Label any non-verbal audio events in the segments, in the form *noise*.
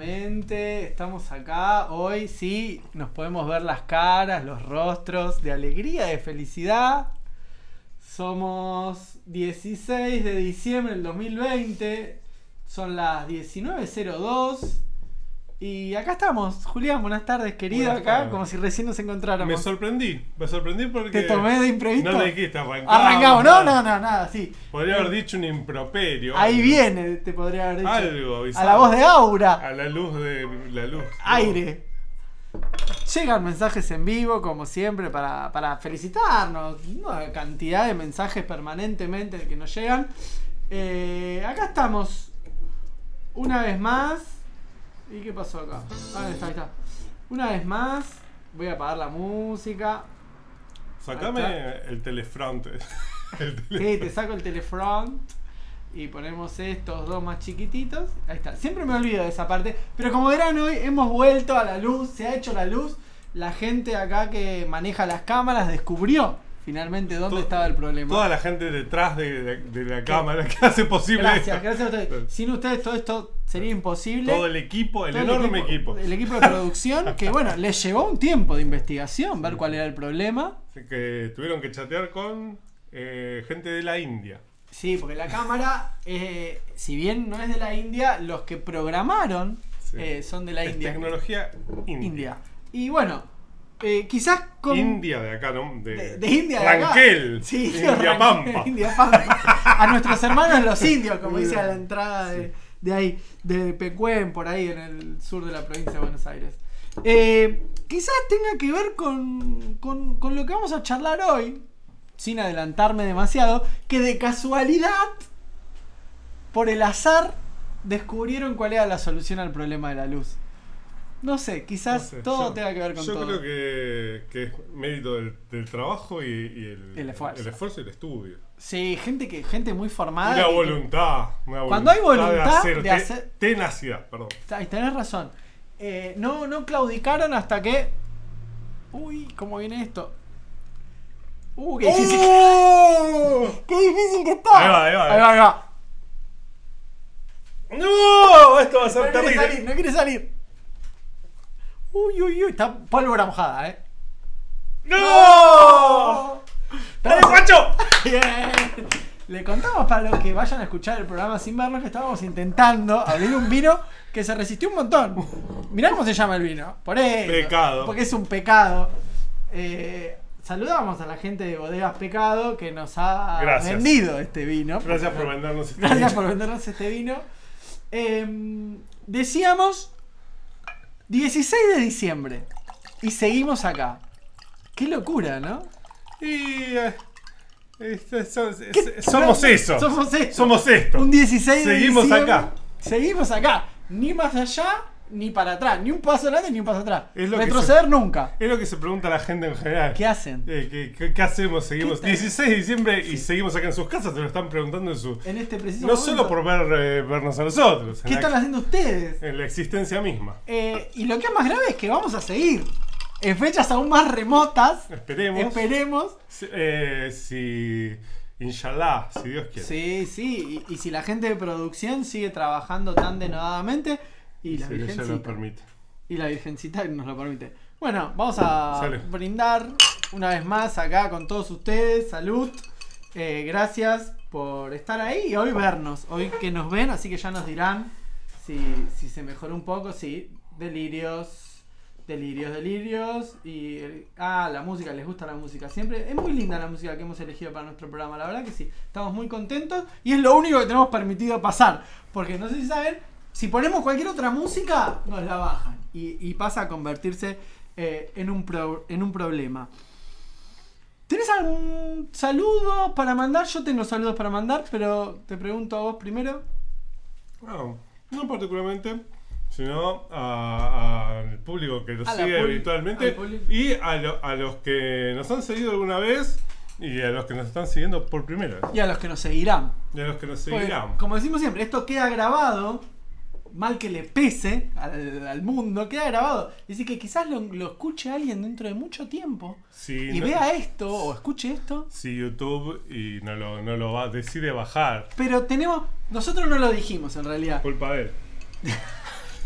Estamos acá. Hoy sí nos podemos ver las caras, los rostros de alegría, de felicidad. Somos 16 de diciembre del 2020, son las 19.02 y acá estamos. Julián, buenas tardes, querido, Buenas acá, tardes. como si recién nos encontráramos. Me sorprendí, me sorprendí porque. Te tomé de imprevisto. No le dijiste arrancamos. Arrancamos, no, no, no, nada, sí. Podría haber dicho un improperio. Ahí algo. viene, te podría haber dicho. Algo, A la voz de Aura. A la luz de. La luz. aire. Llegan mensajes en vivo, como siempre, para, para felicitarnos. Una cantidad de mensajes permanentemente que nos llegan. Eh, acá estamos. Una vez más. ¿Y qué pasó acá? Ah, ahí está, ahí está. Una vez más. Voy a apagar la música. Sacame el telefront. *laughs* El tele- Sí, te saco el telefront. Y ponemos estos dos más chiquititos. Ahí está. Siempre me olvido de esa parte. Pero como verán hoy, hemos vuelto a la luz. Se ha hecho la luz. La gente acá que maneja las cámaras descubrió finalmente dónde estaba el problema. Toda la gente detrás de, de- de la cámara que hace posible Gracias, esto. gracias a ustedes. Sin ustedes todo esto sería imposible. Todo el equipo, el Todo enorme equipo. El equipo de producción que, *laughs* bueno, les llevó un tiempo de investigación, ver cuál era el problema. Así que tuvieron que chatear con eh, gente de la India. Sí, porque la cámara, eh, si bien no es de la India, los que programaron Sí. eh, son de la Es India. tecnología india. India. Y bueno, quizás con... India de acá, ¿no? De, De, de India de acá. Ranquel. Sí, India Ranquel, Pampa. India Pampa. A nuestros hermanos los *laughs* indios, como dice a la entrada de, de ahí, de Pecuén, por ahí en el sur de la provincia de Buenos Aires. Eh, quizás tenga que ver con, con, con lo que vamos a charlar hoy, sin adelantarme demasiado, que de casualidad, por el azar, descubrieron cuál era la solución al problema de la luz. No sé, quizás No sé, todo yo- tenga que ver con yo todo. creo que, que es mérito del, del trabajo y, y el, El esfuerzo. el esfuerzo y el estudio. Sí, gente que gente muy formada. que- voluntad. una Cuando hay voluntad de hacer, de te- hacer- Tenacidad, perdón. Tenés razón. Eh, no, no claudicaron hasta que. Uy, ¿cómo viene esto? Uh, qué difícil. ¡Qué difícil que está! Ahí va, ahí va, Ahí va, ahí va. ¡No! Esto va a ser No quiere terrible. salir, no quiere salir. Uy, uy, uy, está pólvora mojada, eh. ¡No! ¡Dale! *laughs* Bien. Le contamos para los que vayan a escuchar el programa sin vernos que estábamos intentando abrir un vino que se resistió un montón. Mirá cómo se llama el vino. Por eso. Pecado. Porque es un pecado. Eh, saludamos a la gente de Bodegas Pecado que nos ha Gracias. vendido este vino. Gracias por vendernos este Gracias vino. por vendernos este vino. Eh, decíamos 16 de diciembre y seguimos acá. Qué locura, ¿no? Y. eh, es- es- es- es- ¿Qué- somos eso. Somos esto. Somos esto. Un 16 de Seguimos diciembre. acá. Seguimos acá. Ni más allá, ni para atrás. Ni un paso adelante, ni un paso atrás. Es lo Retroceder nunca. Es lo que se pregunta la gente en general. ¿Qué hacen? Eh, ¿qué, qué- qué hacemos? Seguimos. ¿Qué tal? 16 de diciembre y seguimos acá en sus casas. Se lo están preguntando en su. En este preciso No momento. solo por ver, eh, vernos a nosotros. ¿Qué en la- están haciendo ustedes? En la existencia misma. Eh, y lo que es más grave es que vamos a seguir. En fechas aún más remotas. Esperemos. Esperemos. Si- eh, si. Inshallah, si Dios quiere. Sí, sí. Y, y si la gente de producción sigue trabajando tan denodadamente. Y la Si ella lo virgencita. permite. Y la virgencita nos lo permite. Bueno, vamos a brindar una vez más acá con todos ustedes. Salud. Eh, gracias por estar ahí y hoy vernos. Hoy que nos ven, así que ya nos dirán si, si se mejoró un poco. Sí, delirios. Delirios, delirios. Y. ah, la música, les gusta la música. Siempre. Es muy linda la música que hemos elegido para nuestro programa. La verdad que sí. Estamos muy contentos. Y es lo único que tenemos permitido pasar. Porque no sé si saben. Si ponemos cualquier otra música, nos la bajan. Y, pasa a convertirse eh, en, un en un problema. ¿Tenés algún saludo para mandar? Yo tengo saludos para mandar, pero te pregunto a vos primero. No particularmente, sino al público que nos sigue habitualmente y a, lo- a los que nos han seguido alguna vez y a los que nos están siguiendo por primera vez. Y a los que nos seguirán. Y a los que nos Porque, seguirán. como decimos siempre, esto queda grabado mal que le pese al, al mundo, queda grabado. Es decir, que quizás lo, lo escuche alguien dentro de mucho tiempo y no- vea esto o escuche esto. Sí, YouTube y no lo, no lo va, decide bajar. Pero tenemos, nosotros no lo dijimos en realidad, Culpa de él. *laughs*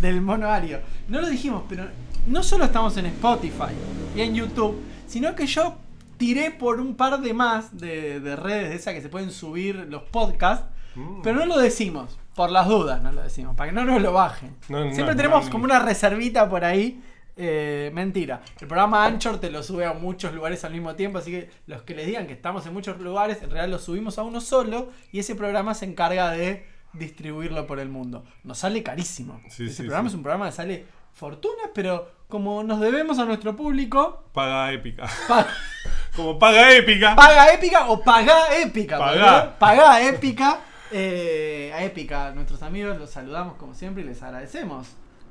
del monoario. No lo dijimos, pero no solo estamos en Spotify y en YouTube, sino que yo tiré por un par de más de, de redes de esas que se pueden subir los podcasts, Mm. pero no lo decimos, por las dudas no lo decimos, para que no nos lo bajen. No, Siempre no, tenemos no. como una reservita por ahí. eh, mentira, el programa Anchor te lo sube a muchos lugares al mismo tiempo, así que los que les digan que estamos en muchos lugares, en realidad lo subimos a uno solo y ese programa se encarga de distribuirlo por el mundo. Nos sale carísimo. Sí, ese sí, programa sí. es un programa que sale fortuna, pero como nos debemos a nuestro público, Paga épica. pa- *laughs* Como paga épica. paga épica o paga épica. ¿verdad? Paga épica. Eh, a épica, nuestros amigos los saludamos como siempre y les agradecemos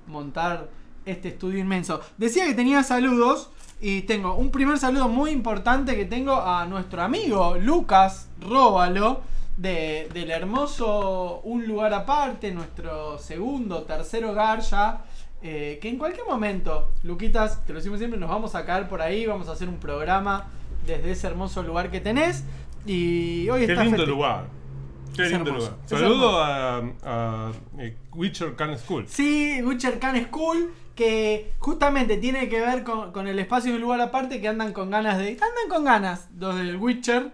montar este estudio inmenso. Decía que tenía saludos y tengo un primer saludo muy importante que tengo a nuestro amigo Lucas Róbalo de, del hermoso Un lugar aparte, nuestro segundo, tercer hogar ya. eh, que en cualquier momento, Luquitas, te lo decimos siempre, nos vamos a caer por ahí, vamos a hacer un programa desde ese hermoso lugar que tenés. Y hoy Qué está lindo lugar. Qué Es lindo lugar. Saludo a, a eh, Witcher Can School. Sí, Witcher Can School, que justamente tiene que ver con, con el espacio de un lugar aparte que andan con ganas de. Andan con ganas, los del Witcher,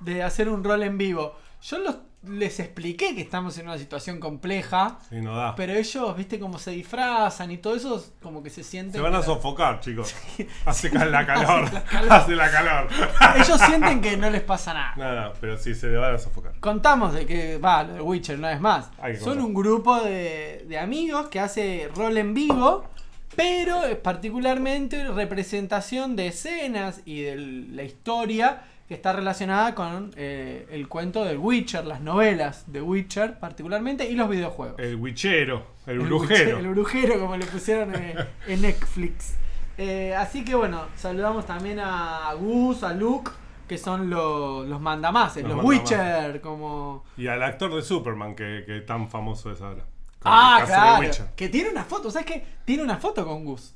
de hacer un rol en vivo. Yo los, les expliqué que estamos en una situación compleja, Sí, no da. pero ellos, viste, cómo se disfrazan y todo eso, como que se sienten. Se van a sofocar, chicos. *laughs* Hace la *laughs* calor. Hace la *laughs* calor. Hace la calor. Ellos sienten que no les pasa nada. Nada, pero sí se van a sofocar. Contamos de que va, lo de Witcher una vez más. Son un grupo de, de amigos que hace rol en vivo, pero es particularmente representación de escenas y de la historia que está relacionada con eh, el cuento del Witcher, las novelas de Witcher particularmente y los videojuegos. El witchero, el El brujero. Witcher- El brujero, como le pusieron en, en Netflix. Eh, así que bueno, saludamos también a Gus, a Luke, que son los, los mandamases, Los los, mandamases. Witcher, como... Y al actor de Superman, que, que tan famoso es ahora. Ah, de claro. Que tiene una foto, ¿sabes qué? Tiene una foto con Gus.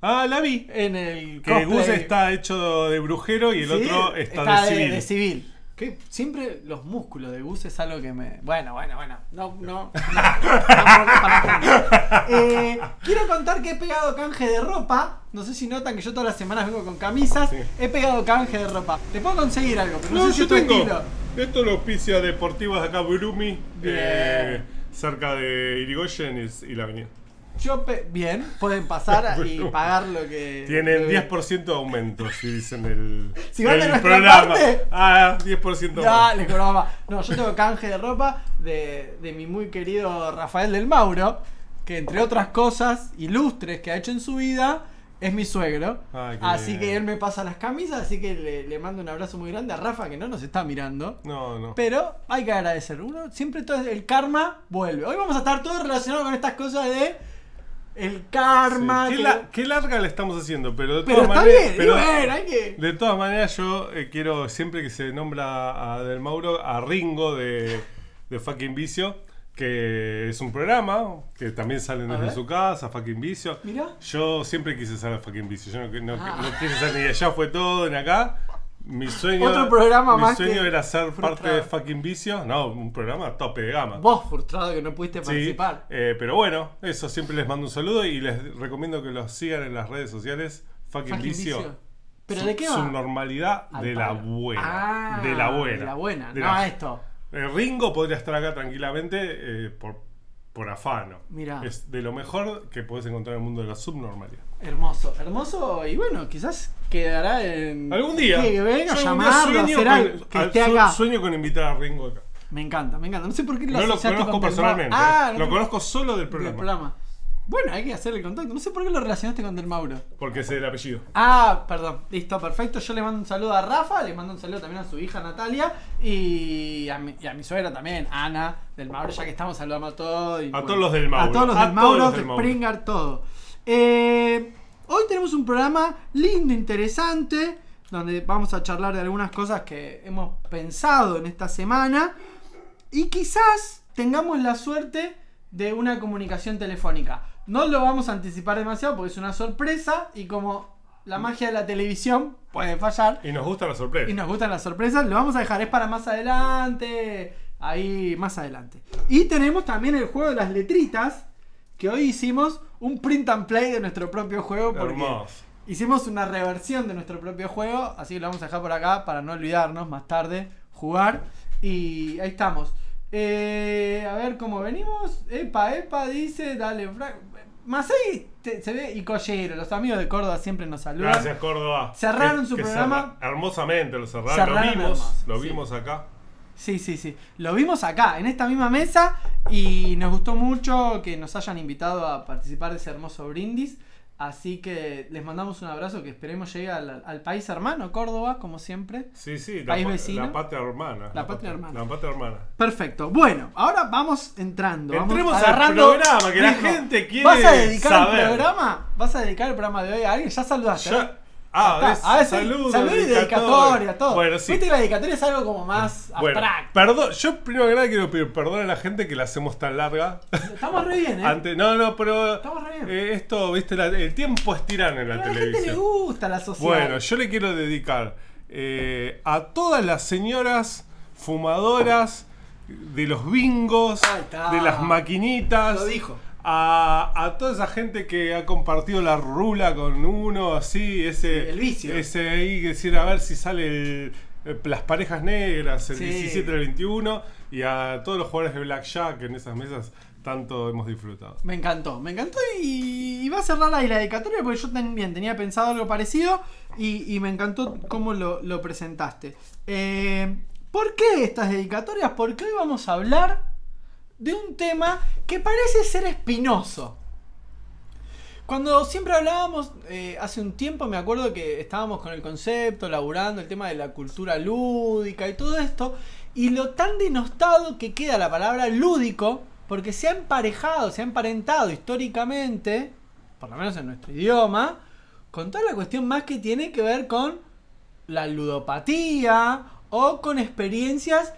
Ah, la vi. En el Que. Gus está hecho de brujero y el Sí, otro está, de civil. de civil. Que siempre los músculos de Gus es algo que me. Bueno, bueno, bueno. No, no. no, no para. Eh, quiero contar que he pegado canje de ropa. No sé si notan que yo todas las semanas vengo con camisas. Sí. He pegado canje de ropa. Te puedo conseguir algo, pero no, No, sé si yo tu tengo. estilo. Esto lo auspicia Deportivas de acá, eh, cerca de Irigoyen y, y la avenida. Yo pe- bien, pueden pasar *laughs* y pagar lo que. Tienen lo que- 10% de aumento si dicen el, Si van de el nuestra programa. parte. Ah, 10% Ya, más. les. No, yo tengo canje de ropa de, de mi muy querido Rafael del Mauro, que entre otras cosas ilustres que ha hecho en su vida, es mi suegro. Ay, así bien. que él me pasa las camisas, así que le, le mando un abrazo muy grande a Rafa, que no nos está mirando. No, no. Pero hay que agradecer. Uno siempre todo el karma vuelve. Hoy vamos a estar todos relacionados con estas cosas de el karma. Sí, que- Qué, la- qué larga la estamos haciendo, pero de Pero todas está maneras. bien, pero- hay que. De todas maneras, yo eh, quiero, siempre que se nombra a Del Mauro, a Ringo de, de Fucking Vicio, que es un programa que también salen A desde su casa, Fucking Vicio. Mirá. Yo siempre quise ser Fucking Vicio, yo no, no- Ah. no quise ser ni allá, fue todo en acá. Mi sueño, Otro programa mi más sueño que era ser parte de Fucking Vicio. No, un programa tope de gama. Vos, frustrado que no pudiste Sí, participar. eh, pero bueno, eso siempre les mando un saludo y les recomiendo que los sigan en las redes sociales. Fucking, Fucking Vicio. vicio. ¿Pero Su- de qué va? Su normalidad Al de la buena. Ah, de la buena. De la buena, De no la- esto. Eh, Ringo podría estar acá tranquilamente eh, por, por afano. Mirá. Es de lo mejor que puedes encontrar en el mundo de la subnormalidad. Hermoso, hermoso. Y bueno, quizás quedará en. Algún día. Que venga, Yo algún día llamarlo, sueño hacer con- algo. Que al- esté su- acá. Sueño con invitar a Ringo acá. Me encanta, me encanta. No sé por qué lo No lo asociaste conozco con Del personalmente. Mauro. Ah, lo no, conozco solo del del programa. programa. Bueno, hay que hacer el contacto. No sé por qué lo relacionaste con Del Mauro. Porque es el apellido. Ah, perdón. Listo, perfecto. Yo le mando un saludo a Rafa, le mando un saludo también a su hija Natalia y a mi, y a mi suegra también, Ana del Mauro, ya que estamos saludando a todos. y A todos los del A Mauro. todos los A del todos Mauro, los del Mauro. Todo. Eh, hoy tenemos un programa lindo, interesante, donde vamos a charlar de algunas cosas que hemos pensado en esta semana y quizás tengamos la suerte de una comunicación telefónica. No lo vamos a anticipar demasiado porque es una sorpresa y como la magia de la televisión puede fallar Y nos gusta la sorpresa. y nos gustan las sorpresas, lo vamos a dejar, es para más adelante, ahí más adelante. Y tenemos también el juego de las letritas, que hoy hicimos un print and play de nuestro propio juego porque Hermoso. hicimos una reversión de nuestro propio juego, así que lo vamos a dejar por acá para no olvidarnos más tarde jugar. Y ahí estamos. Eh, a ver cómo venimos. Epa, Epa dice, dale, Fra- Masei te- se ve y Collero, los amigos de Córdoba siempre nos saludan. Gracias, Córdoba. Cerraron Que- su que programa. cerra- hermosamente lo cerraron. Cerraron lo vimos, hermoso, lo sí. vimos acá. Sí, sí, sí. Lo vimos acá, en esta misma mesa, y nos gustó mucho que nos hayan invitado a participar de ese hermoso brindis. Así que les mandamos un abrazo que esperemos llegue al, al país hermano, Córdoba, como siempre. Sí, sí, País vecino. la patria hermana. La patria hermana. La patria hermana. Perfecto. Bueno, ahora vamos entrando. vamos Entremos al agarrando programa, que la gente quiere ¿Vas a dedicar saber. el programa? ¿Vas a dedicar el programa de hoy a alguien? Ya saludaste. Ya- ah. A sí, saludos, salud y dedicatoria, todo. Bueno, sí. Viste que la dedicatoria es algo como más Bueno, abstracto. perdón, yo primero que nada quiero pedir perdón a la gente que la hacemos tan larga. Estamos re bien, ¿eh? Antes, no, no, pero Estamos re bien. eh, esto, viste, la- el tiempo es tirano en la Pero a la gente le televisión. gusta la sociedad. Bueno, yo le quiero dedicar eh, a todas las señoras fumadoras de los bingos, de las maquinitas. Lo dijo. A, a toda esa gente que ha compartido la rula con uno, así, ese. El vicio. Ese ahí que decir, a ver si sale el- las parejas negras, el Sí. 17 del 21. Y a todos los jugadores de Blackjack en esas mesas, tanto hemos disfrutado. Me encantó, me encantó y, y va a cerrar ahí la dedicatoria porque yo también tenía pensado algo parecido y, y me encantó cómo lo, lo presentaste. Eh, ¿Por qué estas dedicatorias? Porque hoy vamos a hablar de un tema que parece ser espinoso. Cuando siempre hablábamos, eh, hace un tiempo me acuerdo que estábamos con el concepto, laburando el tema de la cultura lúdica y todo esto, y lo tan denostado que queda la palabra lúdico, porque se ha emparejado, se ha emparentado históricamente, por lo menos en nuestro idioma, con toda la cuestión más que tiene que ver con la ludopatía o con experiencias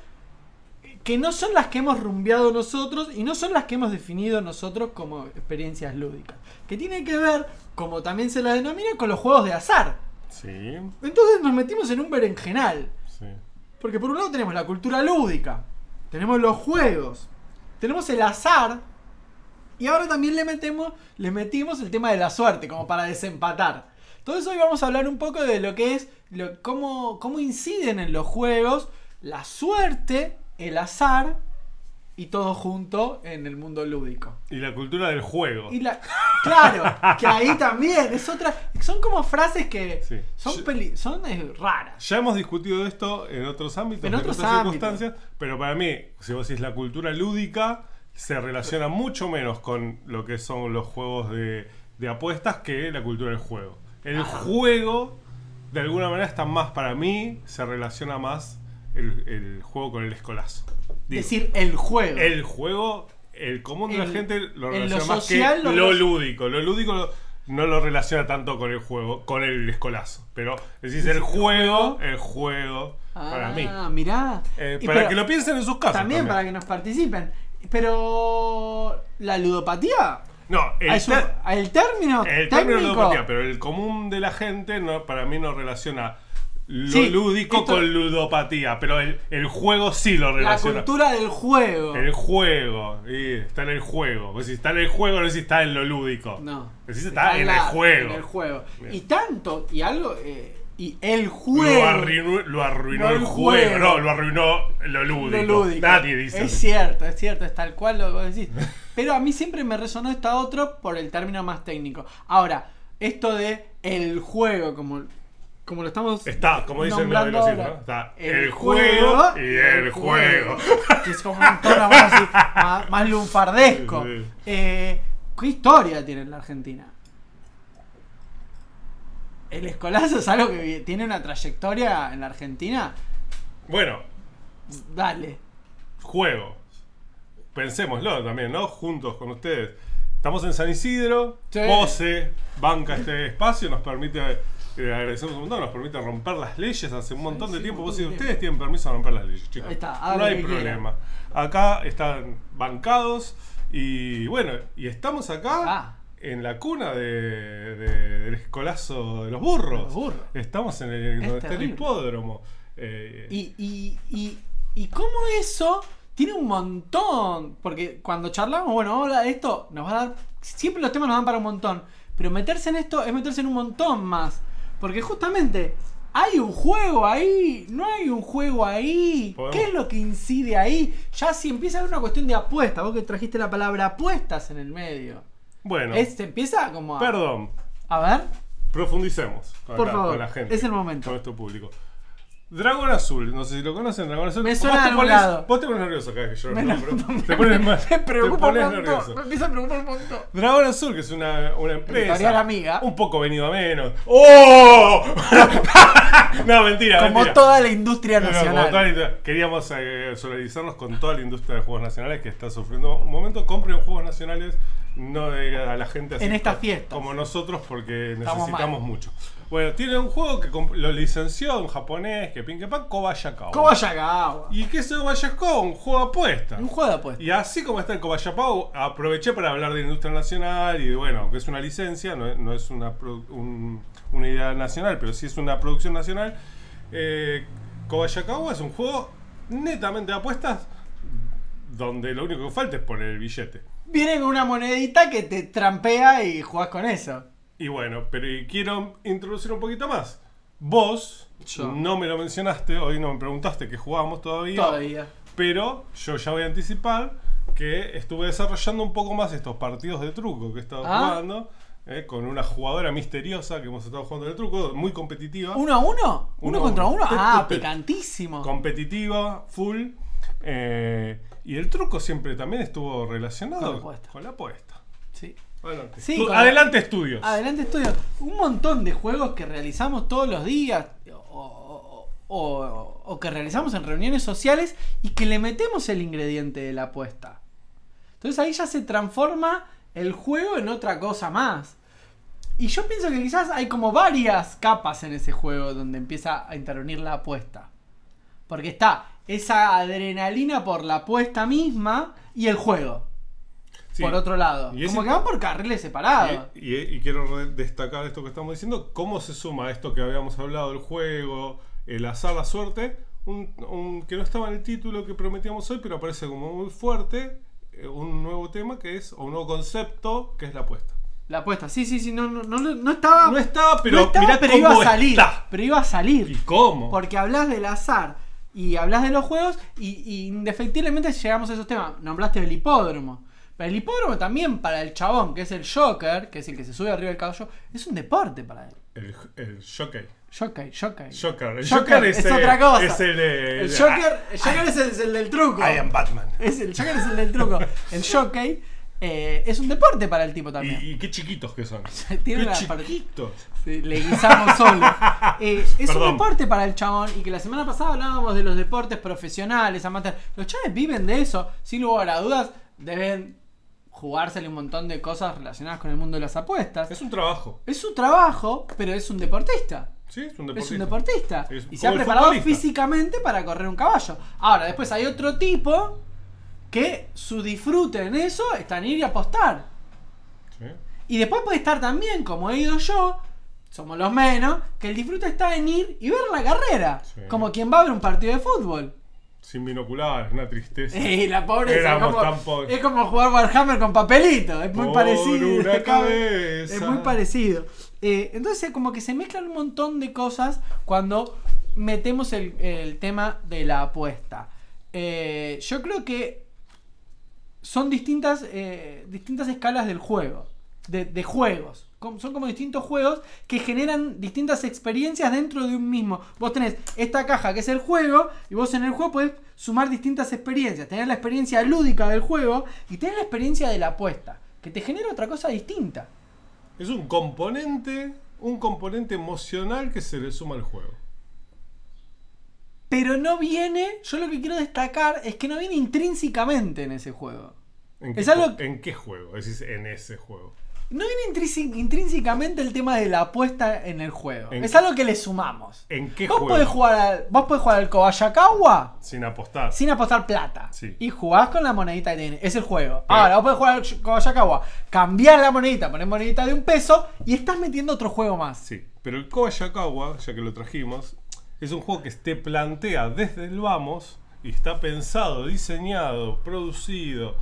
que no son las que hemos rumbeado nosotros y no son las que hemos definido nosotros como experiencias lúdicas. Que tiene que ver, como también se las denomina, con los juegos de azar. Sí, Entonces nos metimos en un berenjenal. sí. Porque por un lado tenemos la cultura lúdica, tenemos los juegos, tenemos el azar y ahora también le metemos, le metimos el tema de la suerte como para desempatar. Entonces hoy vamos a hablar un poco de lo que es, lo, cómo, cómo inciden en los juegos la suerte, el azar y todo junto en el mundo lúdico. Y la cultura del juego. Y la, claro, que ahí también es otra, son como frases que Sí. son, peli- son eh, raras. Ya hemos discutido esto en otros ámbitos, En otras ámbitos. circunstancias, pero para mí, si vos decís la cultura lúdica, se relaciona mucho menos con lo que son los juegos de, de apuestas que la cultura del juego. El Ajá. juego, de alguna manera, está más, para mí, se relaciona más el, el juego con el escolazo. Digo, decir el juego. el juego, el común de la El- gente lo en lo relaciona más social que lo lúdico. Lo lúdico lo- no lo relaciona tanto con el juego, con el escolazo. Pero decís el juego, el juego, para mí. Ah, mirá. Eh, Y para pero que lo piensen en sus casas. También, para que nos participen. Pero. ¿La ludopatía? No, el, Ah, es un- ter- el término el término técnico. ludopatía, pero el común de la gente no, para mí no relaciona lo Sí, lúdico esto- con ludopatía. Pero el, el juego sí lo La relaciona. cultura del juego. El juego, y está en el juego. Vos decís, está en el juego, no decís está en lo lúdico. No. Decís está, en, la- el juego. En el juego. Bien. Y tanto, y algo. eh, y el Lo juego. arruinó, lo arruinó el el juego. juego. No, lo arruinó lo lúdico. lo lúdico. Nadie dice. Es cierto, es cierto, es tal cual lo que vos decís. *laughs* Pero a mí siempre me resonó esta otro por el término más técnico. Ahora, esto de el juego, como, como lo estamos Está, como dicen los ¿no? Está el juego y el juego. Que es como un tono más, así, más, más lunfardesco. Sí, sí. Eh, ¿Qué historia tiene en la Argentina? El escolazo es algo que tiene una trayectoria en la Argentina. Bueno, Dale. juego. Pensémoslo también, ¿no? Juntos con ustedes. Estamos en San Isidro. Sí. Pose, banca este espacio, nos permite. Eh, agradecemos un montón, nos permite romper las leyes hace un montón de sí, tiempo. montón de ustedes tienen permiso de romper las leyes, chicos. Ahí está, no hay problema. Acá están bancados Y bueno, y estamos acá Ah. en la cuna de, de- del escolazo de los burros. Los burros. Estamos en el, donde está el terrible. hipódromo. Eh, Y, y, y, y cómo eso tiene un montón. Porque cuando charlamos, bueno, vamos a hablar de esto, nos va a dar. Siempre los temas nos dan para un montón. Pero meterse en esto es meterse en un montón más. Porque justamente hay un juego ahí, no hay un juego ahí. Podemos- ¿Qué es lo que incide ahí? Ya si empieza a haber una cuestión de apuesta, vos que trajiste la palabra apuestas en el medio. bueno, Es, se empieza como a. perdón, A ver. profundicemos con, Por la, favor, con la gente. es el momento. Con nuestro público. Dragón Azul, no sé si lo conocen, Dragón Azul. Me Vos suena te de algún pones- lado. Vos te pones nervioso vez que yo Me, nombro. Te pones, *laughs* más- me te preocupa un montón. Me empieza a preocupar un montón. Dragón Azul, que es una, una empresa. Editorial amiga. Un poco venido a menos. ¡Oh! *laughs* no, mentira, Como mentira. toda la industria No, no, como nacional. toda la industria. Queríamos eh, solidarizarnos con toda la industria de juegos nacionales que está sufriendo un momento. Compren juegos nacionales, no de- a la gente así En estas fiestas. Como nosotros, porque Estamos necesitamos mal. mucho. Bueno, tiene un juego que lo licenció en japonés, que pin que pan, Kobayakawa. Kobayagawa. ¿Y qué es el Kobayakawa? Un juego de apuesta. Un juego de apuestas. Y así como está el Kobayapau, aproveché para hablar de industria nacional y de, bueno, aunque es una licencia, no, es- no es una, un- una idea nacional, pero sí es una producción nacional. Eh, Kobayakawa es un juego netamente de apuestas donde lo único que falta es poner el billete. Viene con una monedita que te trampea y jugás con eso. Y bueno, pero quiero introducir un poquito más. Vos Yo. no me lo mencionaste, hoy no me preguntaste que jugábamos todavía. Todavía. Pero yo ya voy a anticipar que estuve desarrollando un poco más estos partidos de truco que he estado Ah. jugando. eh, con una jugadora misteriosa que hemos estado jugando de truco, muy competitiva. ¿Uno a uno? ¿Uno, contra uno. Ah, picantísimo. Competitiva, full. eh, y el truco siempre también estuvo relacionado Con la apuesta. con la apuesta. Adelante, Sí, Estu- con la- adelante estudios. Adelante estudio. Un montón de juegos que realizamos todos los días o, o- o- o que realizamos en reuniones sociales y que le metemos el ingrediente de la apuesta. Entonces ahí ya se transforma el juego en otra cosa más. Y yo pienso que quizás hay como varias capas en ese juego donde empieza a intervenir la apuesta. Porque está esa adrenalina por la apuesta misma y el juego. Sí. Por otro lado. Y como que van por carriles separados. Y, y- y quiero destacar esto que estamos diciendo, cómo se suma esto que habíamos hablado, el juego, el azar, la suerte, un, un- que no estaba en el título que prometíamos hoy, pero aparece como muy fuerte, eh, un nuevo tema que es, o un nuevo concepto, que es la apuesta. La apuesta, sí, sí, sí, no, no, no, no estaba. No estaba, pero no estaba, mirá pero iba a salir. está. Pero iba a ¿Y salir. cómo? Porque hablas del azar y hablas de los juegos y, y indefectiblemente llegamos a esos temas. Nombraste el hipódromo. Pero el hipódromo también para el chabón, que es el Joker, que es el que se sube arriba del caballo, es un deporte para él. El, el jockey. Joker, Joker. Joker. El Joker Joker es, es eh, otra cosa. Es el, eh, El el- Joker, el Joker es, el, es el del truco. I am Batman. Es el Joker es el del truco. El Jockey eh, es un deporte para el tipo también. Y, y qué chiquitos que son. *laughs* Tiene qué chiquitos. Sí, le guisamos solo. *laughs* Eh, es Perdón. un deporte para el chabón y que la semana pasada hablábamos de los deportes profesionales, amateurs. Los chavales viven de eso, sin lugar a dudas, deben jugársele un montón de cosas relacionadas con el mundo de las apuestas. Es un trabajo. Es su trabajo, pero es un deportista. Sí, es un Es un deportista. deportista. Es y se ha preparado físicamente para correr un caballo. Ahora, después hay otro tipo que su disfrute en eso está en ir y apostar. Sí. Y después puede estar también, como he ido yo, somos los menos, que el disfrute está en ir y ver la carrera. Sí. Como quien va a ver un partido de fútbol. Sin binoculares, una tristeza. *laughs* Y la pobreza es como, es jugar Warhammer con papelito. Es muy Por parecido. una *laughs* cabeza. Es muy parecido. Eh, entonces, como que se mezclan un montón de cosas cuando metemos el, el tema de la apuesta. Eh, yo creo que son distintas, eh, distintas escalas del juego, de, de juegos. Son como distintos juegos que generan distintas experiencias dentro de un mismo. Vos tenés esta caja que es el juego y vos en el juego podés sumar distintas experiencias. Tenés la experiencia lúdica del juego y tenés la experiencia de la apuesta, que te genera otra cosa distinta. Es un componente, un componente emocional que se le suma al juego. Pero no viene, yo lo que quiero destacar es que no viene intrínsecamente en ese juego. ¿En Es qué, algo ju- ¿En qué juego? Es en ese juego. No viene intrínse- intrínsecamente el tema de la apuesta en el juego. ¿En es algo que le sumamos. ¿En qué vos juego? podés jugar al, vos podés jugar al Kobayakawa Sin apostar. sin apostar plata. Sí. Y jugás con la monedita que tiene. Es el juego. Ahora, vos podés jugar al Kobayakawa, cambiar la monedita, poner monedita de un peso y estás metiendo otro juego más. Sí, pero el Kobayakawa, ya que lo trajimos, es un juego que te plantea desde el vamos y está pensado, diseñado, producido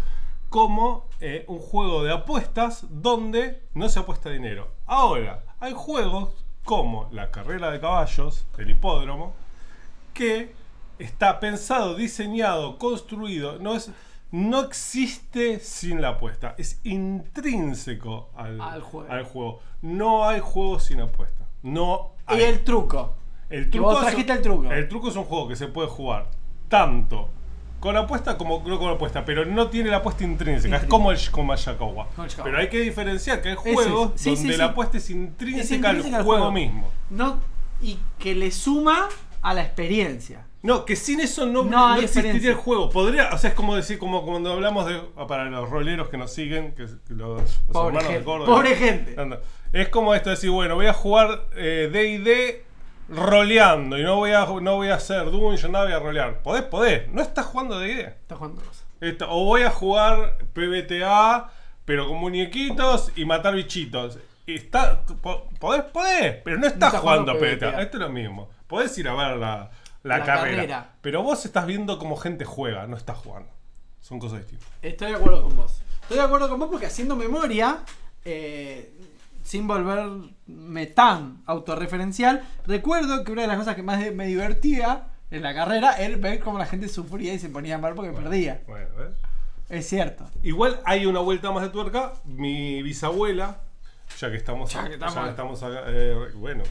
como eh, un juego de apuestas donde no se apuesta dinero. Ahora, hay juegos como la carrera de caballos, el hipódromo, que está pensado, diseñado, construido, no es no existe sin la apuesta, es intrínseco al, Al juego. al juego. No hay juego sin apuesta. No hay. Y el truco. El que vos el truco. El truco es un juego que se puede jugar tanto con apuesta como no con apuesta, pero no tiene la apuesta intrínseca. Es como el Yakawa. Pero hay que diferenciar que hay es. juegos Sí, donde sí, la apuesta es intrínseca, intrínseca al al juego, juego. mismo. No, y que le suma a la experiencia. No, que sin eso no, No no existiría el juego. Podría, o sea, es como decir, como cuando hablamos de. ah, Para los roleros que nos siguen, que, es- que los, los Pobre hermanos de gente, Córdoba. pobre gente. Es como esto, decir, bueno, voy a jugar eh, DD roleando y no voy a no voy a hacer Dungeon, nada, voy a rolear. Podés, podés. No estás jugando DD. Está jugando cosas. O voy a jugar PBTA, pero con muñequitos y matar bichitos. Está, po- podés, podés, pero no estás estás jugando, jugando PBTA. PBTA. Esto es lo mismo. Podés ir a ver la, la La carrera, carrera. Pero vos estás viendo cómo gente juega, no estás jugando. Son cosas distintas. Estoy de acuerdo con vos. Estoy de acuerdo con vos porque haciendo memoria, eh, sin volverme tan autorreferencial, recuerdo que una de las cosas que más me divertía en la carrera era ver cómo la gente sufría y se ponía mal porque perdía. Bueno, ¿ves? Es cierto. Igual hay una vuelta más de tuerca. Mi bisabuela, ya que estamos, Ya que estamos- ya que estamos acá, eh, bueno,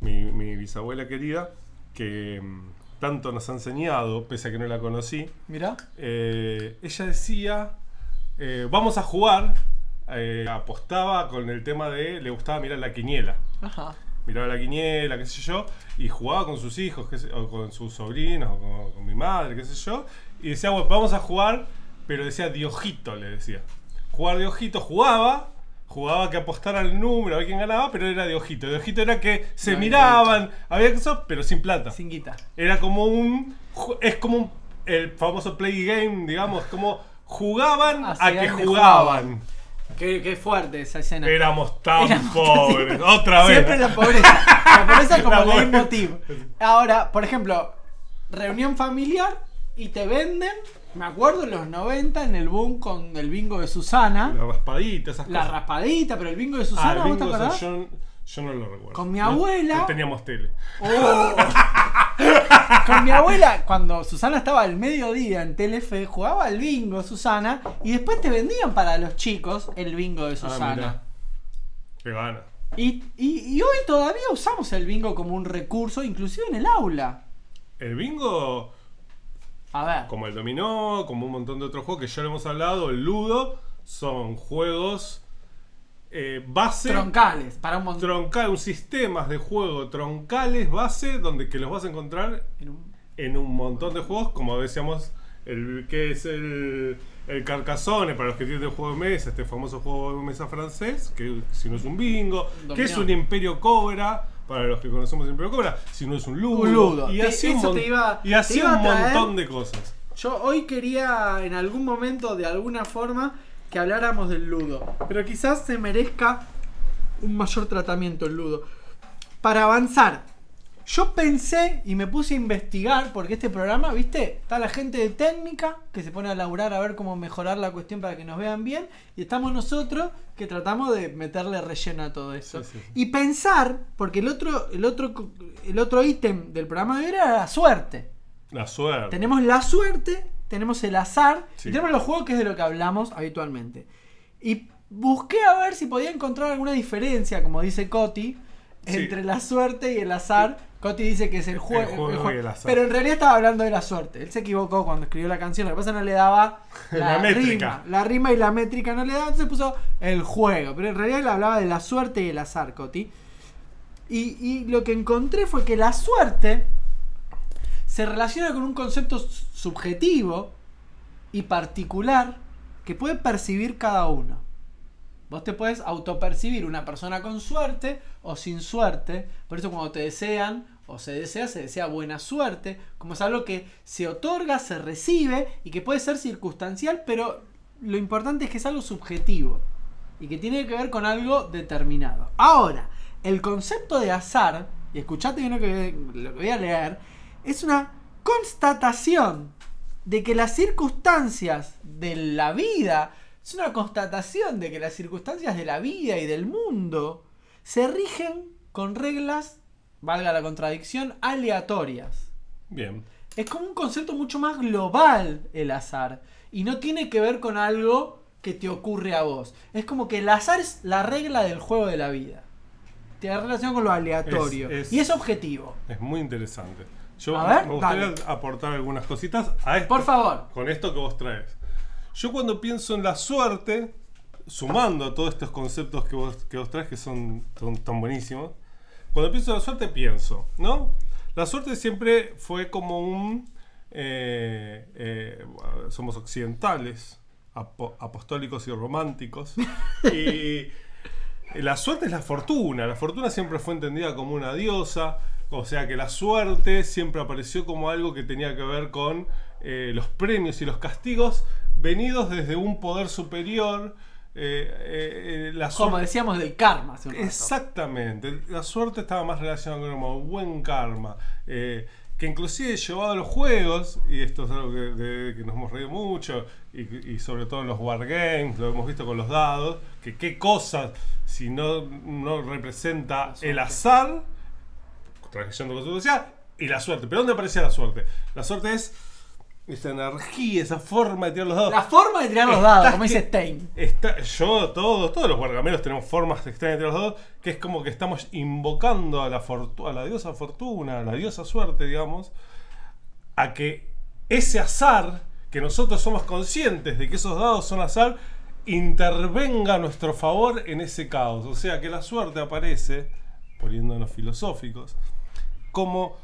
mi, mi bisabuela querida, que mm, tanto nos ha enseñado, pese a que no la conocí, Mirá. eh, ella decía, eh, vamos a jugar, eh, apostaba con el tema de, le gustaba mirar la quiniela. Ajá. Miraba la quiniela, qué sé yo, y jugaba con sus hijos, qué sé- o con sus sobrinos, o con, con mi madre, qué sé yo, y decía, bueno, vamos a jugar, pero decía de ojito, le decía. Jugar de ojito, jugaba, jugaba que apostara el número, a ver quién ganaba, pero era de ojito. De ojito era que se No, miraban, había eso, pero sin plata. Sin guita. Era como un. Es como un- el famoso play game, digamos, como jugaban a Hacia que jugaban. Qué, qué fuerte esa escena. Éramos tan Éramos- pobres. *laughs* Otra vez. Siempre la pobreza. La pobreza como La pobreza. leitmotiv. Ahora, por ejemplo, reunión familiar y te venden, me acuerdo en los 90 en el boom con el bingo de Susana. La raspadita, esas La cosas. raspadita, pero el bingo de Ah, Susana, el ¿vos te bingo, acordás? yo, yo no lo recuerdo. Con mi No- abuela- No, teníamos tele. Oh. Con mi abuela, cuando Susana estaba al mediodía en Telefe, jugaba al bingo Susana y después te vendían para los chicos el bingo de Ah, Susana. Qué gana. y, y- y hoy todavía usamos el bingo como un recurso, inclusive en el aula. El bingo, A ver. como el dominó, como un montón de otros juegos que ya lo hemos hablado, el ludo, son juegos eh, base. Troncales, para un montón. troncal, un sistemas de juego troncales base donde que los vas a encontrar en un- en un montón de juegos, como decíamos, el que es el, el Carcassonne para los que tienen juego de mesa, este famoso juego de mesa francés, que si no es un bingo, que es un Imperio Cobra, para los que conocemos el Imperio Cobra, si no es un ludo, Un ludo. y así un, eso mon- te iba- y así un montón de cosas. Yo hoy quería en algún momento, de alguna forma, que habláramos del ludo. Pero quizás se merezca un mayor tratamiento el ludo. Para avanzar, yo pensé y me puse a investigar, porque este programa, viste, está la gente de técnica que se pone a laburar a ver cómo mejorar la cuestión para que nos vean bien, y estamos nosotros que tratamos de meterle relleno a todo esto. Sí, sí, sí. Y pensar, porque el otro, el otro, el otro ítem del programa de hoy era la suerte. La suerte. Tenemos la suerte, tenemos el azar Sí. y tenemos los juegos que es de lo que hablamos habitualmente. Y busqué a ver si podía encontrar alguna diferencia, como dice Coti, Sí. entre la suerte y el azar. Coti dice que es el, jue- El juego el jue- y el azar. Pero en realidad estaba hablando de la suerte. Él se equivocó cuando escribió la canción. Lo que pasa no le daba *laughs* la, La métrica. rima. La rima y la métrica no le daba, entonces puso el juego. Pero en realidad él hablaba de la suerte y el azar, Coti. Y, y lo que encontré fue que la suerte se relaciona con un concepto subjetivo y particular que puede percibir cada uno. Vos te puedes autopercibir una persona con suerte o sin suerte. Por eso cuando te desean o se desea, se desea buena suerte. Como es algo que se otorga, se recibe y que puede ser circunstancial, pero lo importante es que es algo subjetivo y que tiene que ver con algo determinado. Ahora, el concepto de azar, y escuchate bien lo que voy a leer, es una constatación de que las circunstancias de la vida, es una constatación de que las circunstancias de la vida y del mundo se rigen con reglas, valga la contradicción, aleatorias. Bien. Es como un concepto mucho más global el azar. Y no tiene que ver con algo que te ocurre a vos. Es como que el azar es la regla del juego de la vida. Tiene relación con lo aleatorio. Es- es- Y es objetivo. Es muy interesante. Yo A ver, me gustaría dale. aportar algunas cositas a esto. Por favor. Con esto que vos traes. Yo cuando pienso en la suerte, sumando a todos estos conceptos que vos, que vos traes que son tan, tan buenísimos, cuando pienso en la suerte pienso, ¿no? La suerte siempre fue como un... eh, eh, somos occidentales, apo- apostólicos y románticos. *laughs* y la suerte es la fortuna. La fortuna siempre fue entendida como una diosa. O sea que la suerte siempre apareció como algo que tenía que ver con eh, los premios y los castigos venidos desde un poder superior. Eh, eh, la Como decíamos del karma. hace un rato. Exactamente. La suerte estaba más relacionada con como buen karma. que inclusive llevado a los juegos, y esto es algo que, de- que nos hemos reído mucho, y, y sobre todo en los wargames, lo hemos visto con los dados, que qué cosa si no, no representa el azar, trayendo con su social, y la suerte. ¿Pero dónde aparecía la suerte? La suerte es esa energía, esa forma de tirar los dados. La forma de tirar los Estás dados, como dice Stein. Está, yo, todos, todos los guargameros tenemos formas extrañas de tirar los dados, que es como que estamos invocando a la, fortu- a la diosa fortuna, a la diosa suerte, digamos, a que ese azar, que nosotros somos conscientes de que esos dados son azar, intervenga a nuestro favor en ese caos. O sea que la suerte aparece, poniéndonos filosóficos, como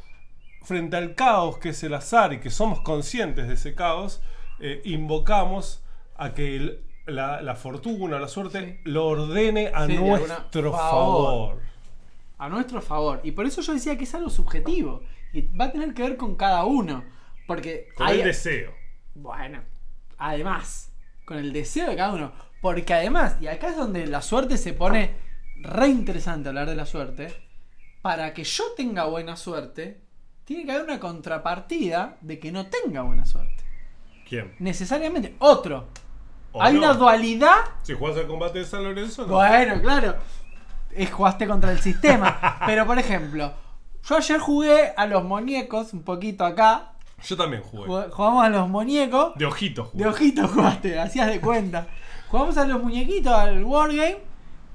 frente al caos que es el azar y que somos conscientes de ese caos, eh, invocamos a que el- la, la fortuna, la suerte, lo ordene a Sí, nuestro favor. favor. A nuestro favor. Y por eso yo decía que es algo subjetivo. Y va a tener que ver con cada uno. Porque Con hay- el deseo. Bueno, además, con el deseo de cada uno. Porque además, y acá es donde la suerte se pone re interesante hablar de la suerte. Para que yo tenga buena suerte, tiene que haber una contrapartida de que no tenga buena suerte. ¿Quién? Necesariamente, otro. ¿O Hay no? una dualidad. Si jugás al combate de San Lorenzo, no. Bueno, claro. Es jugaste contra el sistema. *laughs* Pero por ejemplo, yo ayer jugué a los muñecos, un poquito acá. Yo también jugué. Jug- Jugamos a los muñecos. De ojitos jugué. De ojitos jugaste, *laughs* hacías de cuenta. Jugamos a los muñequitos, al Wargame.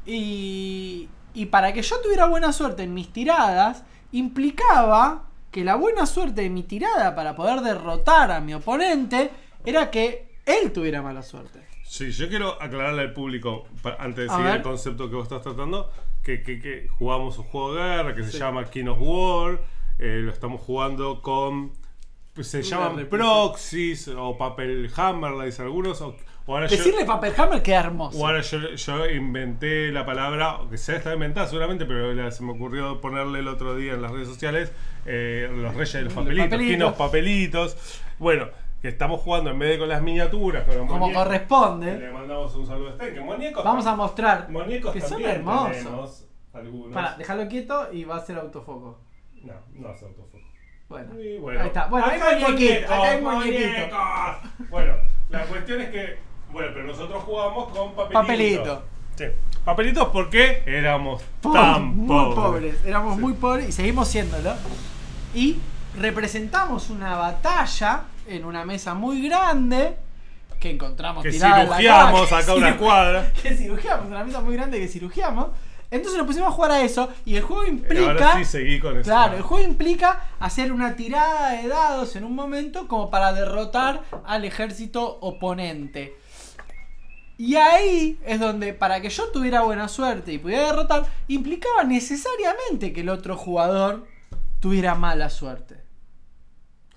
Y, y para que yo tuviera buena suerte en mis tiradas, implicaba que la buena suerte de mi tirada para poder derrotar a mi oponente era que él tuviera mala suerte. Sí, yo quiero aclararle al público, antes de seguir el concepto que vos estás tratando, que, que- que jugamos un juego de guerra que se llama King of War, eh, lo estamos jugando con... pues, se Una llaman proxies o papel hammer, le dicen algunos, o, ahora yo- Decirle Papelhammer queda hermoso. o ahora yo, yo inventé la palabra, que ya está inventada seguramente, pero se me ocurrió ponerle el otro día en las redes sociales, eh, los reyes de los papelitos, papelitos. Papelitos. Bueno, que estamos jugando en vez de con las miniaturas, con los como muñecos. Le corresponde. mandamos un saludo a Stan, que muñecos. Vamos a mostrar muñecos que son hermosos. algunos. Para, déjalo quieto y va a ser autofoco. No, no hace autofoco. Bueno, Y bueno, ahí está. Bueno, acá hay muñequito, muñecos, acá hay. Bueno, la cuestión es que, bueno, pero nosotros jugamos con papelitos. Papelito. Sí. Papelitos porque éramos Po- tan muy pobres. pobres. Éramos Sí. muy pobres y seguimos siéndolo. Y representamos una batalla en una mesa muy grande que encontramos Que tirada en la acá una cuadra. *laughs* Que cirugiamos, una mesa muy grande que cirugiamos. Entonces nos pusimos a jugar a eso y el juego implica... ahora sí seguí con eso. Claro, el juego implica hacer una tirada de dados en un momento como para derrotar al ejército oponente. Y ahí es donde, para que yo tuviera buena suerte y pudiera derrotar, implicaba necesariamente que el otro jugador tuviera mala suerte.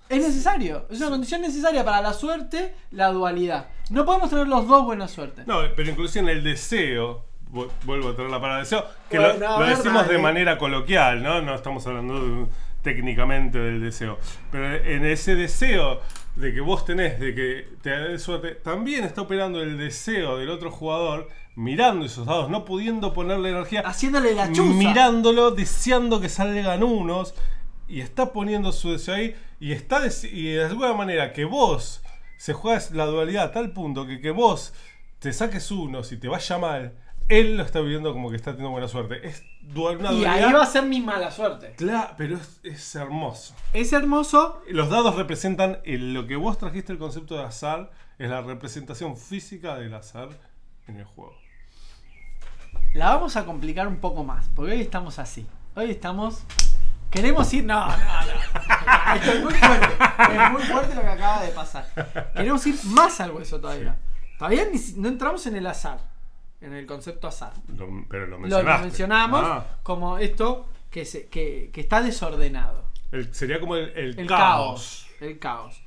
Es necesario. Es una condición necesaria para la suerte, la dualidad. No podemos tener los dos buena suerte. No, pero inclusive en el deseo, vu- vuelvo a traer la palabra deseo, que Bueno, lo, decimos de manera coloquial, ¿no? No estamos hablando de técnicamente del deseo. Pero en ese deseo de que vos tenés, de que te dé suerte, también está operando el deseo del otro jugador, mirando esos dados, no pudiendo ponerle energía, Haciéndole la chuza. mirándolo, deseando que salgan unos, y está poniendo su deseo ahí, y está y de alguna manera que vos se juegas la dualidad a tal punto que que vos te saques unos y te vaya mal, él lo está viviendo como que está teniendo buena suerte. Es una Y dualidad. ahí va a ser mi mala suerte. Claro, pero es, es hermoso. Es hermoso. Los dados representan el- lo que vos trajiste el concepto de azar, es la representación física del azar en el juego. La vamos a complicar un poco más, porque hoy estamos así. Hoy estamos. Queremos ir. No, no, no. *laughs* Esto es muy fuerte. Es muy fuerte lo que acaba de pasar. Queremos ir más al hueso todavía. Todavía ni si- no entramos en el azar. En el concepto azar. Lo- pero lo Lo, lo mencionamos Ah, como esto que, se, que, que está desordenado. el- sería como el, el El caos. caos. El caos.